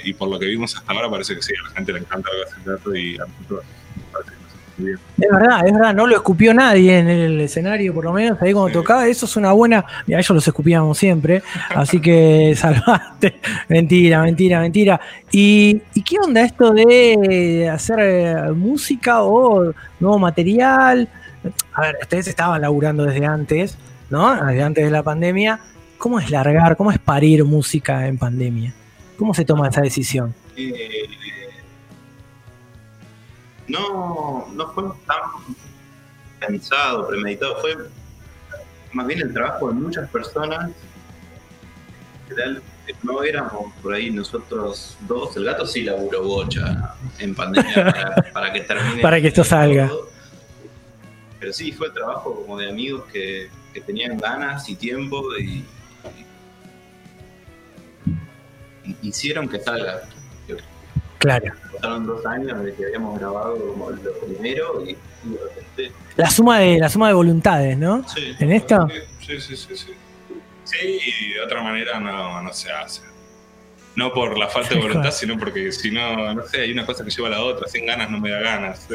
y por lo que vimos hasta ahora parece que sí, a la gente le encanta el gato y a nosotros nos parece Es verdad, es verdad, no lo escupió nadie en el escenario, por lo menos ahí cuando tocaba. Eso es una buena. Mira, ellos los escupíamos siempre, así que salvaste. Mentira, mentira, mentira. ¿Y, y qué onda esto de hacer eh, música o nuevo material? A ver, ustedes estaban laburando desde antes, ¿no? Desde antes de la pandemia. ¿Cómo es largar, cómo es parir música en pandemia? ¿Cómo se toma esa decisión? Eh, no, no fue tan pensado, premeditado, fue más bien el trabajo de muchas personas. No éramos por ahí nosotros dos, el gato sí laburó bocha en pandemia para, para que termine. Para que esto salga. todo. Pero sí, fue trabajo como de amigos que, que tenían ganas y tiempo y hicieron que salga. Claro. Pasaron dos años desde que habíamos grabado como lo primero y, y de repente La suma de, la suma de voluntades, ¿no? Sí. En esto. Sí, sí, sí, sí. Sí, y de otra manera no, no se hace. No por la falta de voluntad, sino porque si no, no sé, hay una cosa que lleva a la otra. Sin ganas no me da ganas.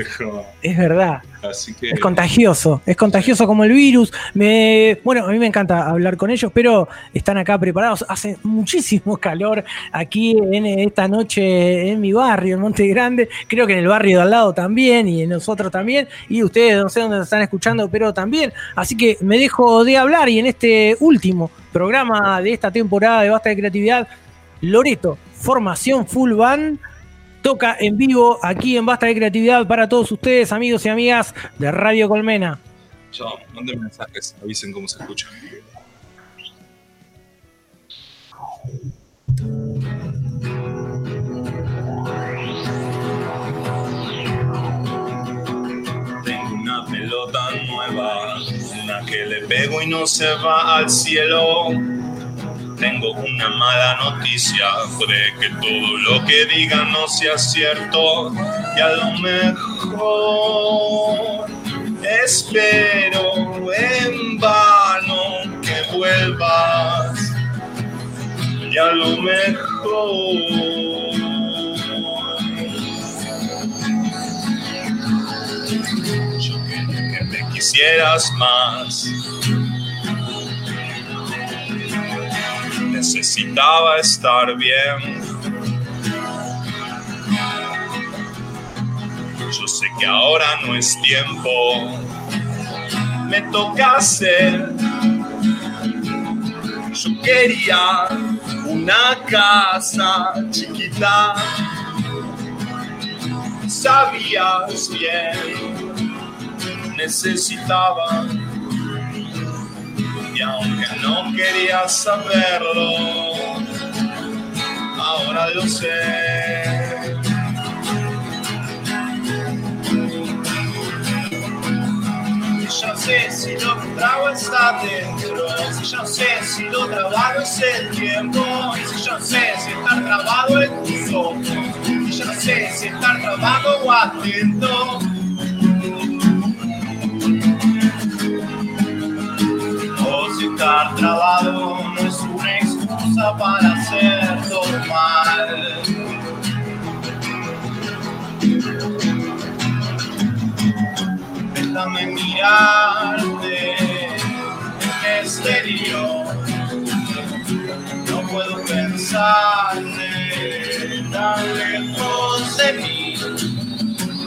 Es verdad. así que. Es contagioso, es contagioso como el virus. Me, bueno, a mí me encanta hablar con ellos, pero están acá preparados. Hace muchísimo calor aquí en esta noche en mi barrio, en Monte Grande. Creo que en el barrio de al lado también y en nosotros también. Y ustedes no sé dónde nos están escuchando, pero también. Así que me dejo de hablar y en este último programa de esta temporada de Basta de Creatividad, Loreto, formación full band toca en vivo aquí en Basta de Creatividad para todos ustedes, amigos y amigas de Radio Colmena. Yo, manden mensajes, avisen cómo se escucha. Tengo una pelota nueva, una que le pego y no se va al cielo. Tengo una mala noticia, puede que todo lo que diga no sea cierto. Y a lo mejor espero en vano que vuelvas. Y a lo mejor yo quería que me quisieras más. Necesitaba estar bien. Yo sé que ahora no es tiempo. Me toca hacer. Yo quería una casa chiquita. Sabías bien, necesitaba. Y aunque no querías saberlo, ahora lo sé. Yo sé si lo que trago está dentro, si yo sé si lo trabado es el tiempo, si yo sé si estar trabado en tus ojos, si yo sé si estar trabado o atento. Estar trabado no es una excusa para hacer todo mal. Déjame mirarte en exterior. No puedo pensarte tan lejos de mí.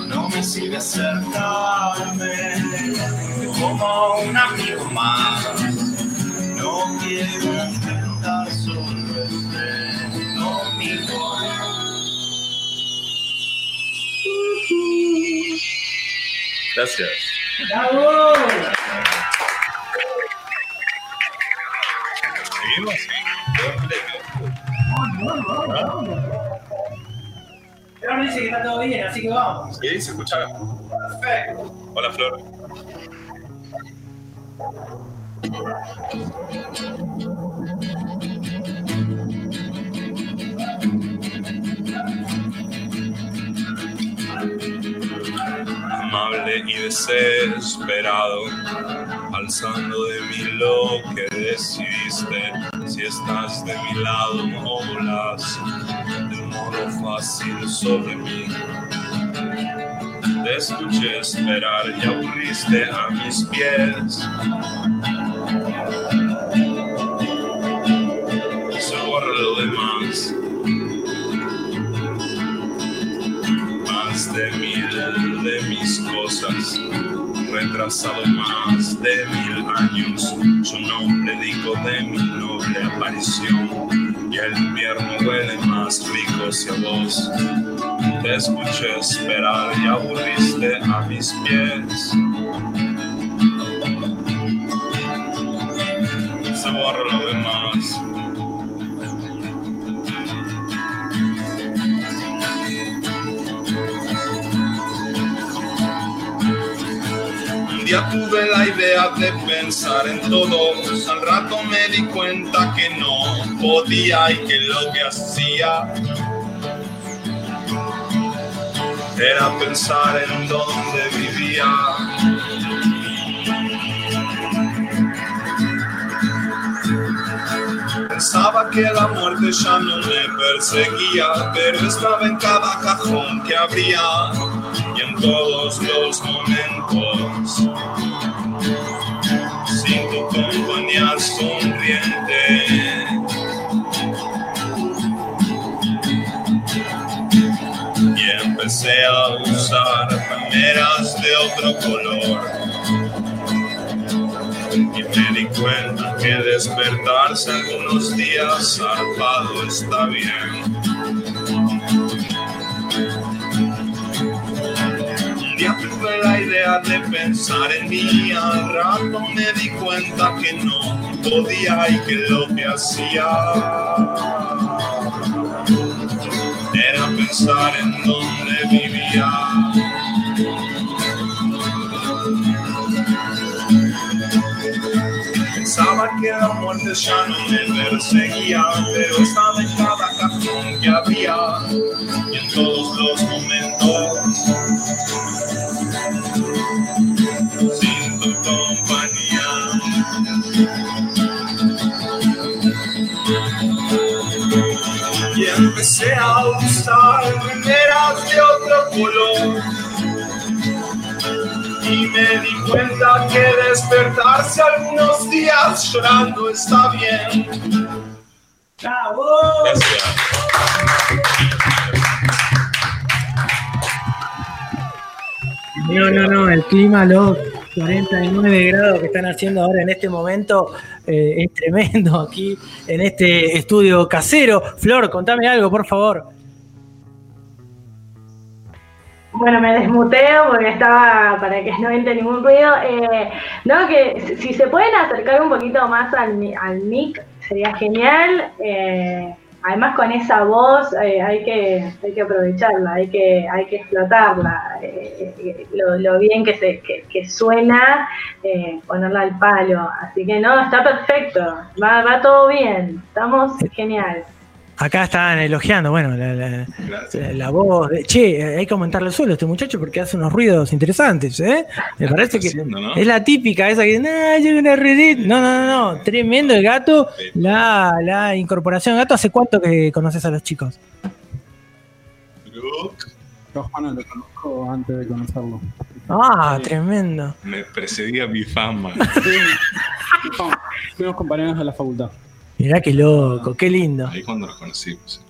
No me sigue acercarme como un amigo más. No quiero intentar solo este domingo. Gracias. ¿Seguimos? Pero dice que está todo bien, así que vamos. Sí, se escucha. Perfecto. Hola, Flor. Amable y desesperado, alzando de mí lo que decidiste. Si estás de mi lado, o volas de un modo fácil sobre mí. Te escuché esperar y aburriste a mis pies. Se borra lo demás. Más de mil de mis cosas. Retrasado más de mil años. Yo no predico de mi noble aparición. Y el invierno huele más rico hacia vos. Te escuché esperar y aburriste a mis pies. Se borra lo demás. Un día tuve la idea de pensar en todos, al rato me di cuenta que no podía y que lo que hacía era pensar en dónde vivía. Pensaba que la muerte ya no me perseguía, pero estaba en cada cajón que abría y en todos los momentos. Sin tu compañía sonriente. y empecé a usar remeras de otro color. Y me di cuenta que despertarse algunos días zarpado está bien. Un día tuve la idea de pensar en mí, al rato me di cuenta que no podía y que lo que hacía era pensar en dónde vivía. Que la muerte ya no me perseguía, pero estaba en cada cajón que había y en todos los momentos. Sin tu compañía. y empecé a usar primeras de otro color. Y me di cuenta que despertarse algunos días llorando está bien. ¡Bravo! Gracias. No, no, no, el clima lo. 49 grados que están haciendo ahora en este momento eh, es tremendo aquí en este estudio casero. Flor, contame algo, por favor. Bueno, me desmuteo porque estaba para que no entre ningún ruido. Eh, no, que si- se pueden acercar un poquito más al, al mic, sería genial. Eh, además, con esa voz eh, hay, que, hay que aprovecharla, hay que, hay que explotarla. Eh, eh, lo, bien que, se, que, que suena, ponerla al palo. Así que no, está perfecto, va, va todo bien, estamos genial. Acá están elogiando, bueno, la, la- la voz. de- che, hay que aumentarle el suelo a este muchacho porque hace unos ruidos interesantes, ¿eh? Me parece que haciendo, ¿no? es la típica esa que, no, yo una ruidita". No, no, no, no, tremendo el gato. La, la incorporación gato, ¿hace cuánto que conoces a los chicos? Yo Juana lo conozco antes de conocerlo. Ah, tremendo. Me precedía mi fama. Fuimos compañeros de la facultad. Mirá qué loco, qué lindo. Ahí cuando nos conocimos.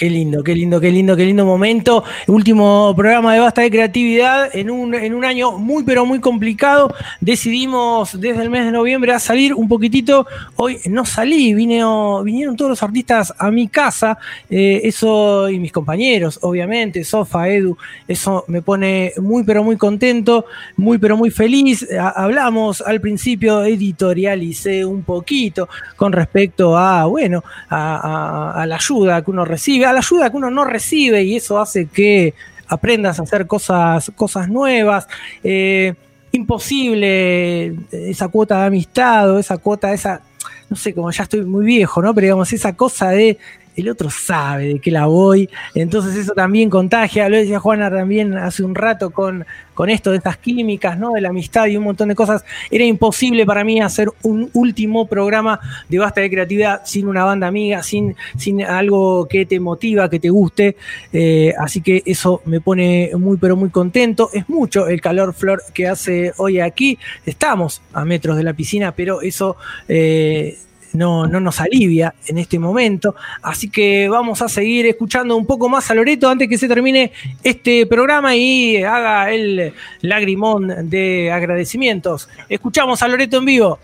Qué lindo, qué lindo, qué lindo, qué lindo momento. Último programa de Basta de Creatividad en un, en un año muy, pero muy complicado. Decidimos desde el mes de noviembre a salir un poquitito. Hoy no salí, vinieron todos los artistas a mi casa. Eh, eso y mis compañeros, obviamente, Sofa, Edu. Eso me pone muy, pero muy contento, muy, pero muy feliz. Ha- hablamos al principio, editorialicé un poquito con respecto a, bueno, a, a- la ayuda que uno recibe, la ayuda que uno no recibe y eso hace que aprendas a hacer cosas, cosas nuevas. Eh, imposible esa cuota de amistad o esa cuota, esa, no sé, como ya estoy muy viejo, ¿no? Pero digamos, esa cosa de el otro sabe de qué la voy, entonces eso también contagia, lo decía Juana también hace un rato con, con esto de estas químicas, ¿no? De la amistad y un montón de cosas. Era imposible para mí hacer un último programa de Basta de Creatividad sin una banda amiga, sin, sin algo que te motiva, que te guste. Eh, así que eso me pone muy, pero muy contento. Es mucho el calor flor que hace hoy aquí. Estamos a metros de la piscina, pero eso eh, no, no nos alivia en este momento. Así que vamos a seguir escuchando un poco más a Loreto antes que se termine este programa y haga el lagrimón de agradecimientos. Escuchamos a Loreto en vivo.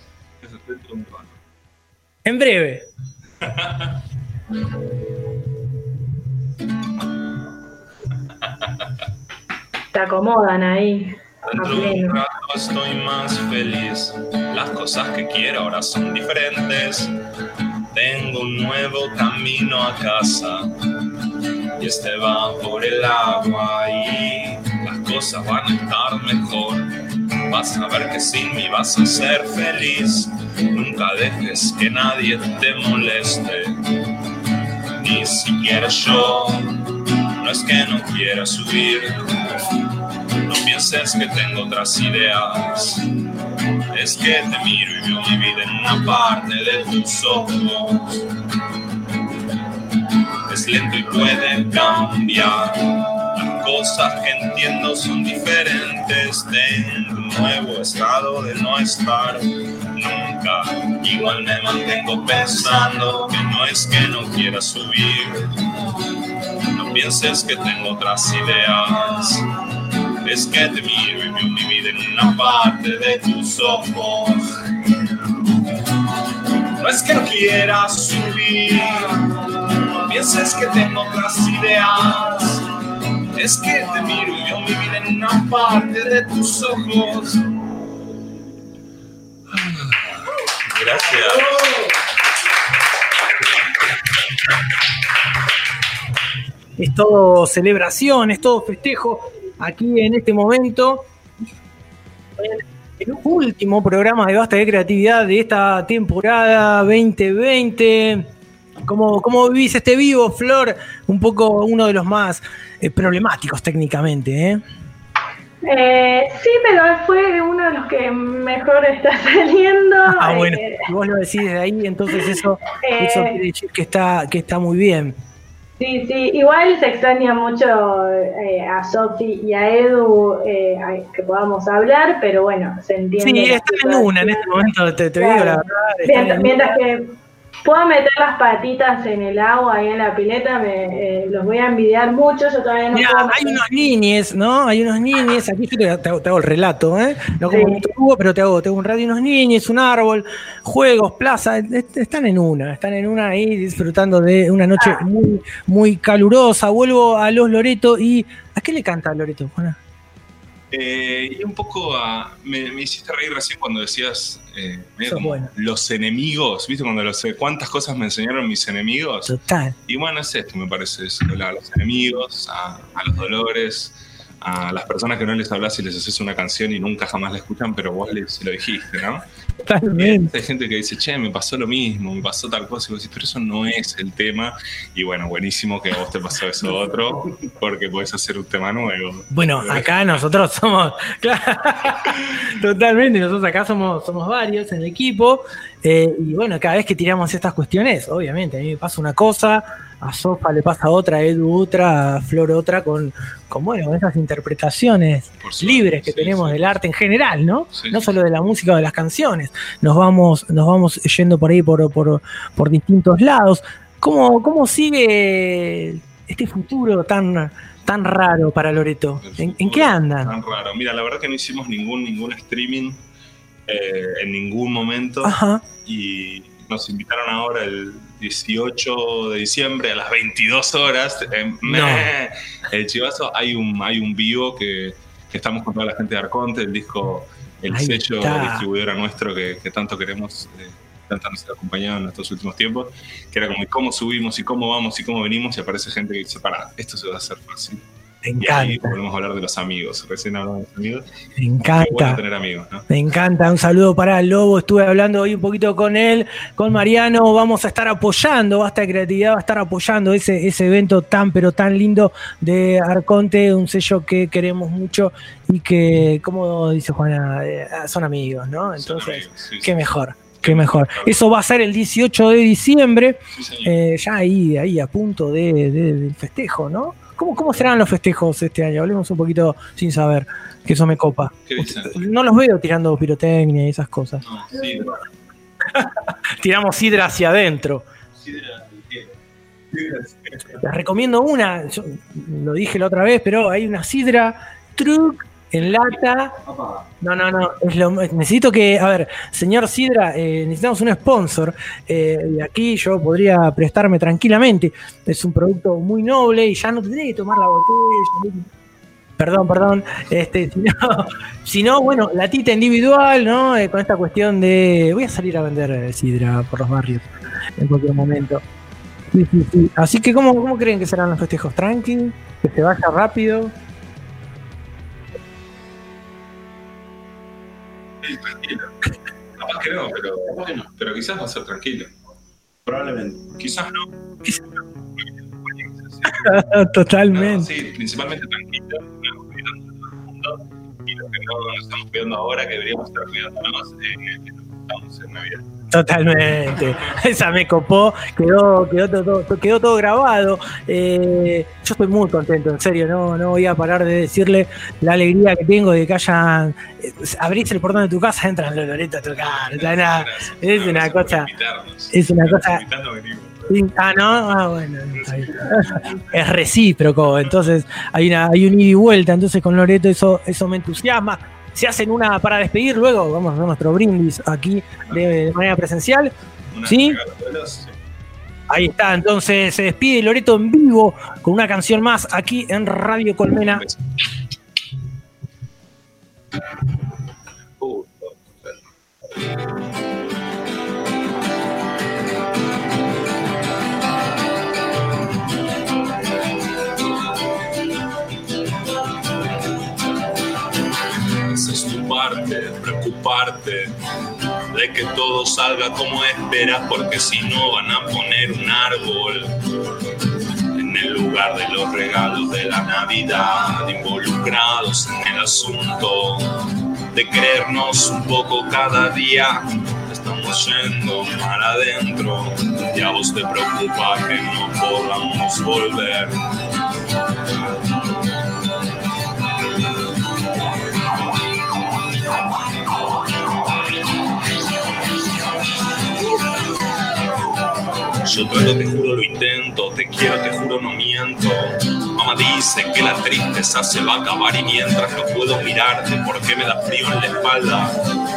En breve. Se acomodan ahí. Dentro de un rato estoy más feliz. Las cosas que quiero ahora son diferentes. Tengo un nuevo camino a casa. Y este va por el agua y las cosas van a estar mejor. Vas a ver que sin mí vas a ser feliz. Nunca dejes que nadie te moleste. Ni siquiera yo. No es que no quiera subir. No pienses que tengo otras ideas. Es que te miro y veo mi en una parte de tus ojos. Es lento y puede cambiar. Las cosas que entiendo son diferentes. Tengo un nuevo estado de no estar nunca. Igual me mantengo pensando que no es que no quiera subir. No pienses que tengo otras ideas. Es que te miro y veo mi vida en una parte de tus ojos. No es que no quiera subir. No pienses que tengo otras ideas. Es que te miro y veo mi vida en una parte de tus ojos. Gracias. Es todo celebración, es todo festejo aquí en este momento. El último programa de Basta de Creatividad de esta temporada 2020. ¿Cómo, cómo vivís este vivo, Flor? Un poco uno de los más eh, problemáticos técnicamente, ¿eh? Eh, sí, pero fue uno de los que mejor está saliendo. Ah, bueno, Eh, si vos lo decís desde ahí, entonces eso, Eh. eso quiere decir que está, que está muy bien. Sí, sí, igual se extraña mucho eh, a Sofi y a Edu eh, a- que podamos hablar, pero bueno, se entiende. Sí, están en una en este momento, te, te digo la Claro. verdad. Mientras, en mientras que puedo meter las patitas en el agua ahí en la pileta, me, eh, los voy a envidiar mucho, yo todavía no Mirá, puedo hay unos niñes, ¿no? Hay unos niñes, aquí yo te, te hago, te hago el relato, ¿eh? No como Sí. Hugo, pero te hago, te hago un radio, unos niñes, un árbol, juegos, plaza, est- están en una, están en una ahí disfrutando de una noche Ah. muy, muy calurosa. Vuelvo a los Loreto y ¿a qué le canta Loreto, Juana? Eh, y un poco a. Me, me hiciste reír recién cuando decías. eh, como bueno. los enemigos, ¿viste? Cuando los, cuántas cosas me enseñaron mis enemigos. Total. Y bueno, es esto, me parece. A los enemigos, a, a los dolores, a las personas que no les hablas y les haces una canción y nunca jamás la escuchan, pero vos les, se lo dijiste, ¿no? Totalmente. Hay gente que dice, che, me pasó lo mismo, me pasó tal cosa, y vos decís, pero eso no es el tema. Y bueno, buenísimo que a vos te pasó eso otro, porque podés hacer un tema nuevo. Bueno, acá nosotros somos, claro, totalmente, nosotros acá somos, somos varios en el equipo, eh, y bueno, cada vez que tiramos estas cuestiones, obviamente, a mí me pasa una cosa, a Sofa le pasa otra, a Edu otra, a Flor otra, con, con bueno, esas interpretaciones libres que tenemos del arte en general, ¿no? No solo de la música o de las canciones, nos vamos, nos vamos yendo por ahí por, por, por distintos lados. ¿Cómo, ¿Cómo sigue este futuro tan, tan raro para Loreto? ¿En, en qué andan? Tan raro. Mira, la verdad que no hicimos ningún, ningún streaming eh, en ningún momento. Ajá. Y nos invitaron ahora el 18 de diciembre a las 22 horas. En No. El Chivazo hay un, hay un vivo que, que estamos con toda la gente de Arconte, el disco, el Ahí sello está. distribuidora nuestro que, que tanto queremos. eh, tanto nos ha acompañado en estos últimos tiempos, que era como ¿y cómo subimos y cómo vamos y cómo venimos y aparece gente que dice, para, esto se va a hacer fácil. Me Y ahí encanta. volvemos a hablar de los amigos. Recién hablamos de los amigos. Me bueno encanta. tener amigos, ¿no? Me encanta, un saludo para el Lobo, estuve hablando hoy un poquito con él, con Mariano, vamos a estar apoyando, Basta de Creatividad va a estar apoyando ese, ese evento tan pero tan lindo de Arconte, un sello que queremos mucho y que, como dice Juana, eh, son amigos, ¿no? Entonces, qué mejor, qué mejor. Eso va a ser el 18 de diciembre, eh, ya ahí, ahí a punto de, de- del festejo, ¿no? ¿Cómo, ¿Cómo serán los festejos este año? Hablemos un poquito sin saber, que eso me copa. No los veo tirando pirotecnia y esas cosas. Sí, Tiramos sidra hacia adentro. Les recomiendo una, yo lo dije la otra vez, pero hay una sidra truc en lata. No, no, no. es lo- necesito que, a ver, señor Sidra, eh, necesitamos un sponsor. eh, y aquí yo podría prestarme tranquilamente. Es un producto muy noble y ya no tendré que tomar la botella. Perdón, perdón. Este, si, no, si no, bueno, la tita individual, ¿no? Eh, con esta cuestión de. Voy a salir a vender eh, sidra por los barrios en cualquier momento. Sí, sí, sí. Así que, ¿cómo, ¿cómo creen que serán los festejos? ¿Tranqui? ¿Que se vaya rápido? Sí, tranquilo. Capaz que no, pero bueno, pero quizás va a ser tranquilo. Probablemente. Quizás no. Totalmente. Sí, principalmente tranquilo. estamos cuidando a todo el mundo, Y lo que no nos estamos cuidando ahora, que deberíamos estar cuidándonos, eh, Navidad. Totalmente. Esa me copó, quedó, quedó, todo, quedó todo grabado. Eh, yo estoy muy contento, en serio, no, no voy a parar de decirle la alegría que tengo de que hayan. eh, abrís el portón de tu casa, entran los Loreto a tocar. o sea, nada, es una cosa. Es una cosa. Venimos. Ah, no, ah, bueno. Es recíproco, entonces hay una, hay un ida y vuelta, entonces con Loreto eso, eso me entusiasma. Se hacen una para despedir, luego vamos a hacer nuestro brindis aquí de, de manera presencial. ¿Sí? Ahí está, entonces se despide Loreto en vivo con una canción más aquí en Radio Colmena. Preocuparte de que todo salga como esperas, porque si no van a poner un árbol en el lugar de los regalos de la Navidad, involucrados en el asunto de creernos un poco cada día. Estamos yendo mal adentro y a vos te preocupa que no podamos volver. Yo trato, te juro, lo intento. Te quiero, te juro, no miento. Mamá dice que la tristeza se va a acabar y mientras no puedo mirarte, ¿por qué me da frío en la espalda?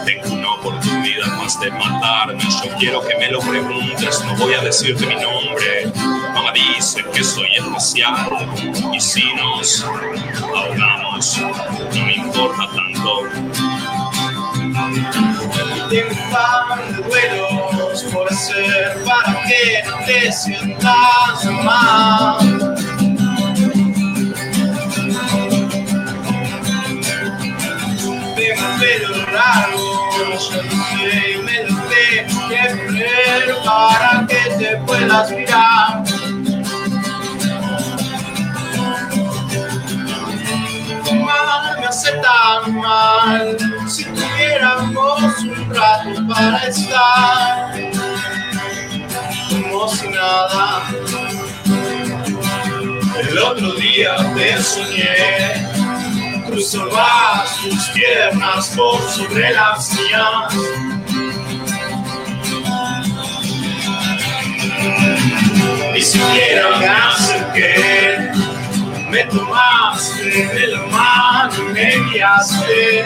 Tengo una oportunidad más de matarme. Yo quiero que me lo preguntes, no voy a decirte mi nombre. Mamá dice que soy especial y si nos ahogamos, no me importa tanto. Hacer para que no te sientas mal. Tengo pelo largo, yo me que poner para que te puedas mirar. Mal me hace tan mal si tuviéramos un rato para estar como si nada. El otro día te soñé, cruzabas tus piernas por sobre las mías. Ni siquiera me acerqué, me tomaste de la mano y me guiaste.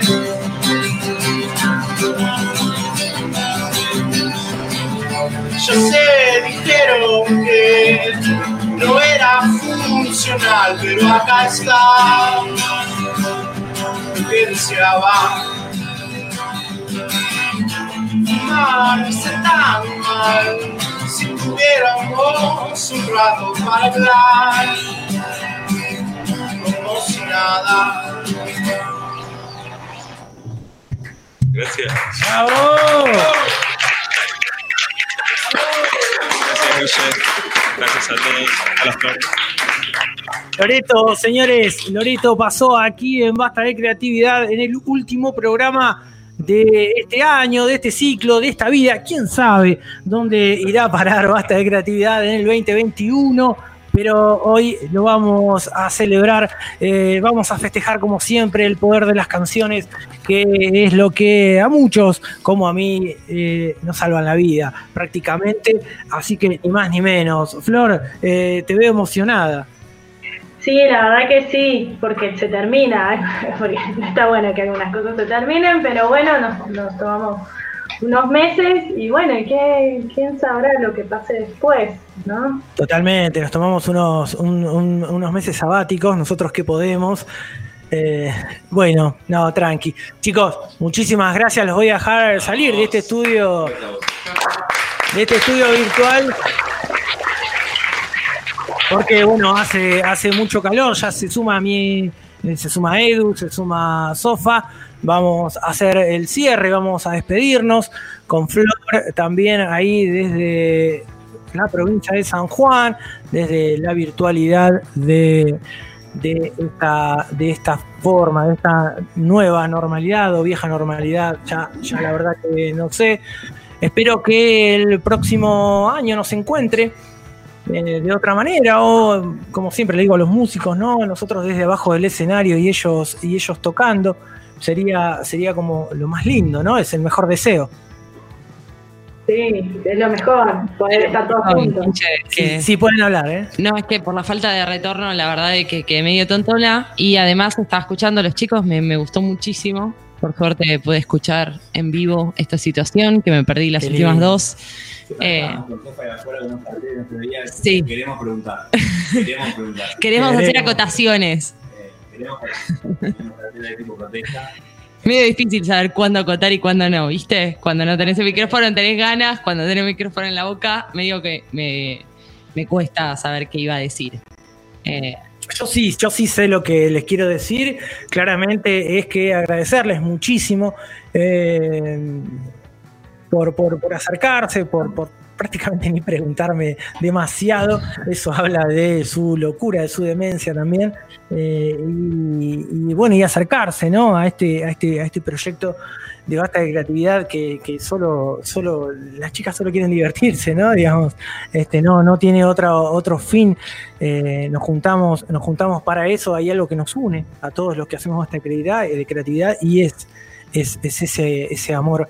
Yo sé, dijeron que no era funcional, pero acá está que deseaba. Mal, está tan mal, si tuviéramos un rato para hablar, como si nada. Gracias. ¡Bravo! Gracias, Guille. Gracias a todos. A las flores. Loreto, señores, Loreto pasó aquí en Basta de Creatividad en el último programa de este año, de este ciclo, de esta vida. ¿Quién sabe dónde irá a parar Basta de Creatividad en el 2021? Pero hoy lo vamos a celebrar, eh, vamos a festejar como siempre el poder de las canciones, que es lo que a muchos, como a mí, eh, nos salvan la vida prácticamente. Así que ni más ni menos. Flor, eh, te veo emocionada. Sí, la verdad que sí, porque se termina, porque está bueno que algunas cosas se terminen, pero bueno, nos tomamos unos meses y bueno, ¿qué, ¿quién sabrá lo que pase después, no? Totalmente, nos tomamos unos, un- un- unos meses sabáticos, nosotros que podemos. Eh, bueno, no, tranqui. Chicos, muchísimas gracias. Los voy a dejar salir de este estudio, de este estudio virtual. Porque bueno, hace, hace mucho calor, ya se suma a mí, se suma Edu, se suma Sofa. Vamos a hacer el cierre, vamos a despedirnos con Flor también ahí desde la provincia de San Juan, desde la virtualidad de, de, esta, de esta forma, de esta nueva normalidad o vieja normalidad, ya, la verdad que no sé. Espero que el próximo año nos encuentre eh, de otra manera o como siempre le digo a los músicos, ¿no? Nosotros desde abajo del escenario y ellos y ellos tocando sería sería como lo más lindo, ¿no? Es el mejor deseo. Sí, es lo mejor, poder estar todos Ay, juntos. pinche, que- Sí pueden hablar, ¿eh? No, es que por la falta de retorno, la verdad de que, que medio tontola. Y además estaba escuchando a los chicos, me, me gustó muchísimo. Por suerte pude escuchar en vivo esta situación, que me perdí las Qué últimas lindo. dos. Eh, Sí. Queremos preguntar. Queremos preguntar. queremos hacer acotaciones. Tipo protesta. Medio difícil saber cuándo acotar y cuándo no, ¿viste? Cuando no tenés el micrófono tenés ganas, cuando tenés el micrófono en la boca, medio que me, me cuesta saber qué iba a decir. Eh, Yo sí, yo sí sé lo que les quiero decir. Claramente es que agradecerles muchísimo eh, por, por- por acercarse, por, por prácticamente ni preguntarme demasiado. Eso habla de su locura, de su demencia también. Eh, y, bueno, y acercarse ¿no? a, este, a, este, a este proyecto de basta de creatividad que, solo, solo las chicas solo quieren divertirse, ¿no? Digamos, este, no, no tiene otra, otro fin. Eh, nos juntamos, nos juntamos para eso, hay algo que nos une a todos los que hacemos esta creatividad, de creatividad y es es, es ese, ese amor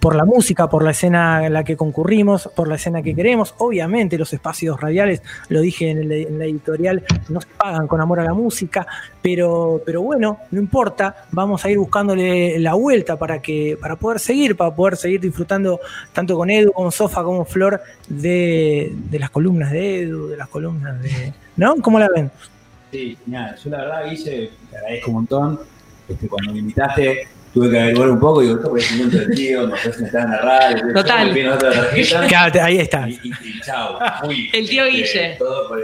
por la música, por la escena en la que concurrimos, por la escena que queremos. Obviamente los espacios radiales, lo dije en, el- la editorial, no se pagan con amor a la música, pero, pero bueno, no importa, vamos a ir buscándole la vuelta para, que, para poder seguir, para poder seguir disfrutando tanto con Edu, como Sofa, como Flor, de, de las columnas de Edu, de las columnas de... ¿No? ¿Cómo la ven? Sí, genial. Yo la verdad, Guille, te agradezco un montón. Este, cuando me invitaste, tuve que averiguar un poco y digo, esto parece muy divertido, me ofrecen estar en la radio. Total. me otra tarjeta. Claro, ahí está. Y, y- y chao. El tío Este, Guille.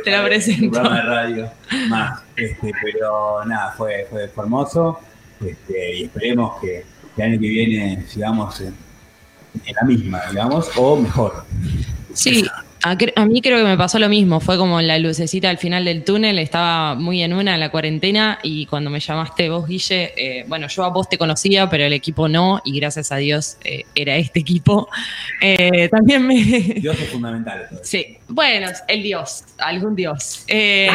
Te lo en un presento. programa de radio más. Este, pero nada, fue, fue, fue hermoso. Este, y esperemos que el año que viene sigamos en, en la misma, digamos, o mejor. Sí, a, cre- a mí creo que me pasó lo mismo. Fue como la lucecita al final del túnel. Estaba muy en una en la cuarentena y cuando me llamaste vos, Guille, eh, bueno, yo a vos te conocía, pero el equipo no y gracias a Dios eh, era este equipo. Eh, también me... Dios es fundamental. Sí, bueno, el Dios, algún Dios. Eh,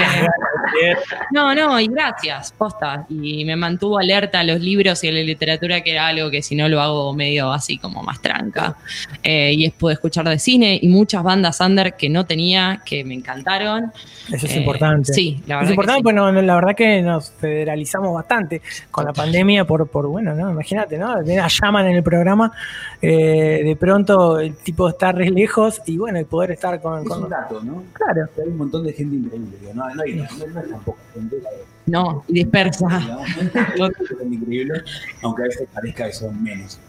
no, no, y gracias, posta. Y me mantuvo alerta a los libros y a la literatura, que era algo que si no lo hago medio así como más tranca. Eh, y es pude escuchar de cine y muchas bandas under que no tenía, que me encantaron. Eso es Eh, importante. Sí, la verdad. es importante, que sí. pues no, no, la verdad que nos federalizamos bastante con la pandemia por, por bueno, ¿no? Imagínate, ¿no? Una llaman en el programa, eh, de pronto el tipo está re lejos y bueno, el poder estar con... Es con- un dato, ¿no? Claro. Hay un montón de gente increíble. digo, No, no, hay, no, no es tampoco gente. No, y dispersa. increíble, aunque a veces parezca que son menos.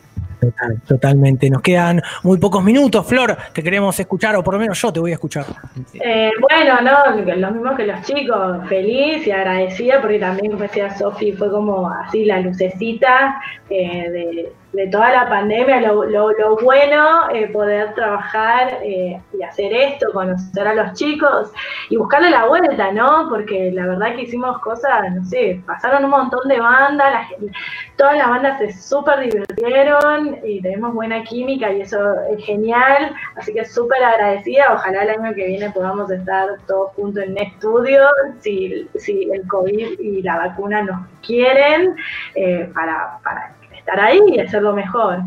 Total, totalmente. Nos quedan muy pocos minutos, Flor. Te queremos escuchar, o por lo menos yo te voy a escuchar. Eh, bueno, no, lo mismo que los chicos, feliz y agradecida porque también, como decía Sofi, fue como así la lucecita eh, de, de toda la pandemia, lo, lo- lo bueno, eh, poder trabajar eh, y hacer esto, conocer a los chicos y buscarle la vuelta, ¿no? Porque la verdad que hicimos cosas, no sé, pasaron un montón de bandas, la todas las bandas se súper divirtieron y tenemos buena química y eso es genial, así que súper agradecida, ojalá el año que viene podamos estar todos juntos en un estudio, si, si el COVID y la vacuna nos quieren, eh, para, para estar ahí y hacerlo mejor.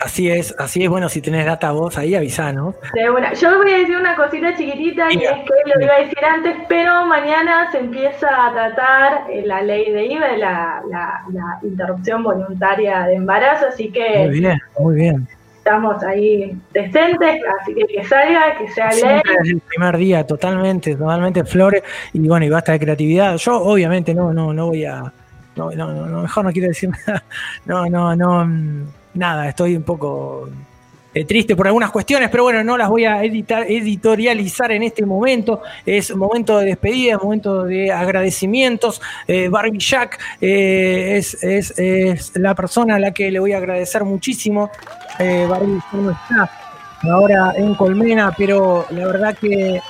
Así es, así es. Bueno, si tenés data vos ahí, avisanos. De una. Yo voy a decir una cosita chiquitita y es que lo iba a decir antes, pero mañana se empieza a tratar eh, la ley de IVA, la, la, la interrupción voluntaria de embarazo, así que Muy bien, muy bien. estamos ahí decentes, así que que salga, que sea ley. Desde el primer día, totalmente, totalmente flores y bueno, y basta de creatividad. Yo obviamente no, no, no voy a, no, no, no, mejor no quiero decir nada, no, no, no, mm, nada, estoy un poco eh, triste por algunas cuestiones, pero bueno, no las voy a editorializar en este momento. Es momento de despedida, es momento de agradecimientos. Eh, Barbie Jack eh, es, es, es la persona a la que le voy a agradecer muchísimo. Eh, Barbie no está ahora en Colmena, pero la verdad que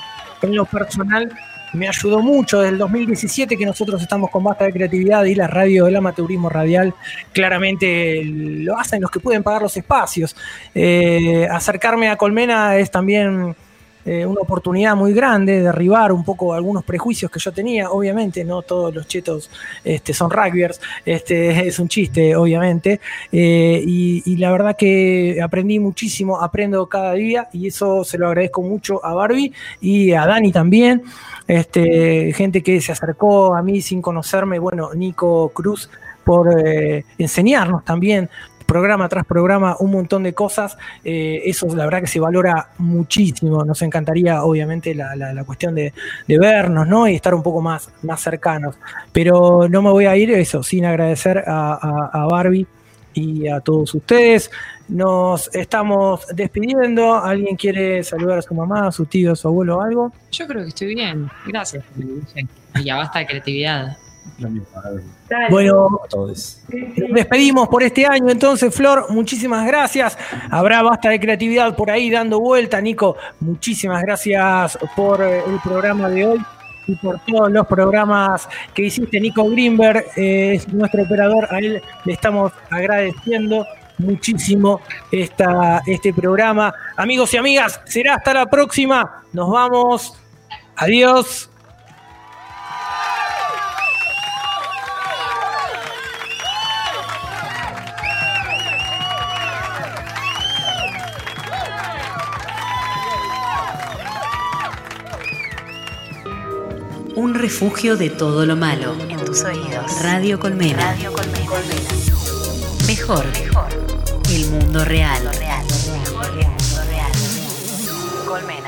en lo personal me ayudó mucho desde el 2017 que nosotros estamos con Basta de Creatividad y la radio del amateurismo radial claramente lo hacen los que pueden pagar los espacios. Eh, acercarme a Colmena es también eh, una oportunidad muy grande, derribar un poco algunos prejuicios que yo tenía, obviamente no todos los chetos este, son rugbyers, este, es un chiste obviamente, eh, y, y la verdad que aprendí muchísimo, aprendo cada día y eso se lo agradezco mucho a Barbie y a Dani también, este, gente que se acercó a mí sin conocerme, bueno, Nico Cruz por eh, enseñarnos también programa tras programa un montón de cosas. Eh, eso la verdad que se valora muchísimo. Nos encantaría, obviamente, la, la- la cuestión de, vernos, ¿no? Y estar un poco más, más cercanos. Pero no me voy a ir eso sin agradecer a, a- a Barbie y a todos ustedes. Nos estamos despidiendo. ¿Alguien quiere saludar a su mamá, a su tío, a su abuelo o algo? Yo creo que estoy bien. Gracias. Y ya basta de creatividad. Bueno, a todos. Nos despedimos por este año, entonces, Flor, muchísimas gracias. Habrá basta de creatividad por ahí dando vuelta, Nico. Muchísimas gracias por eh, el programa de hoy y por todos los programas que hiciste. Nico Greenberg eh, es nuestro operador, a él le estamos agradeciendo muchísimo esta, este programa. Amigos y amigas, será hasta la próxima. Nos vamos. Adiós. Un refugio de todo lo malo. En tus oídos. Radio Colmena. Radio Colmena. Colmena. Mejor. Mejor. El mundo real. Lo real. Lo real. Lo real. Colmena.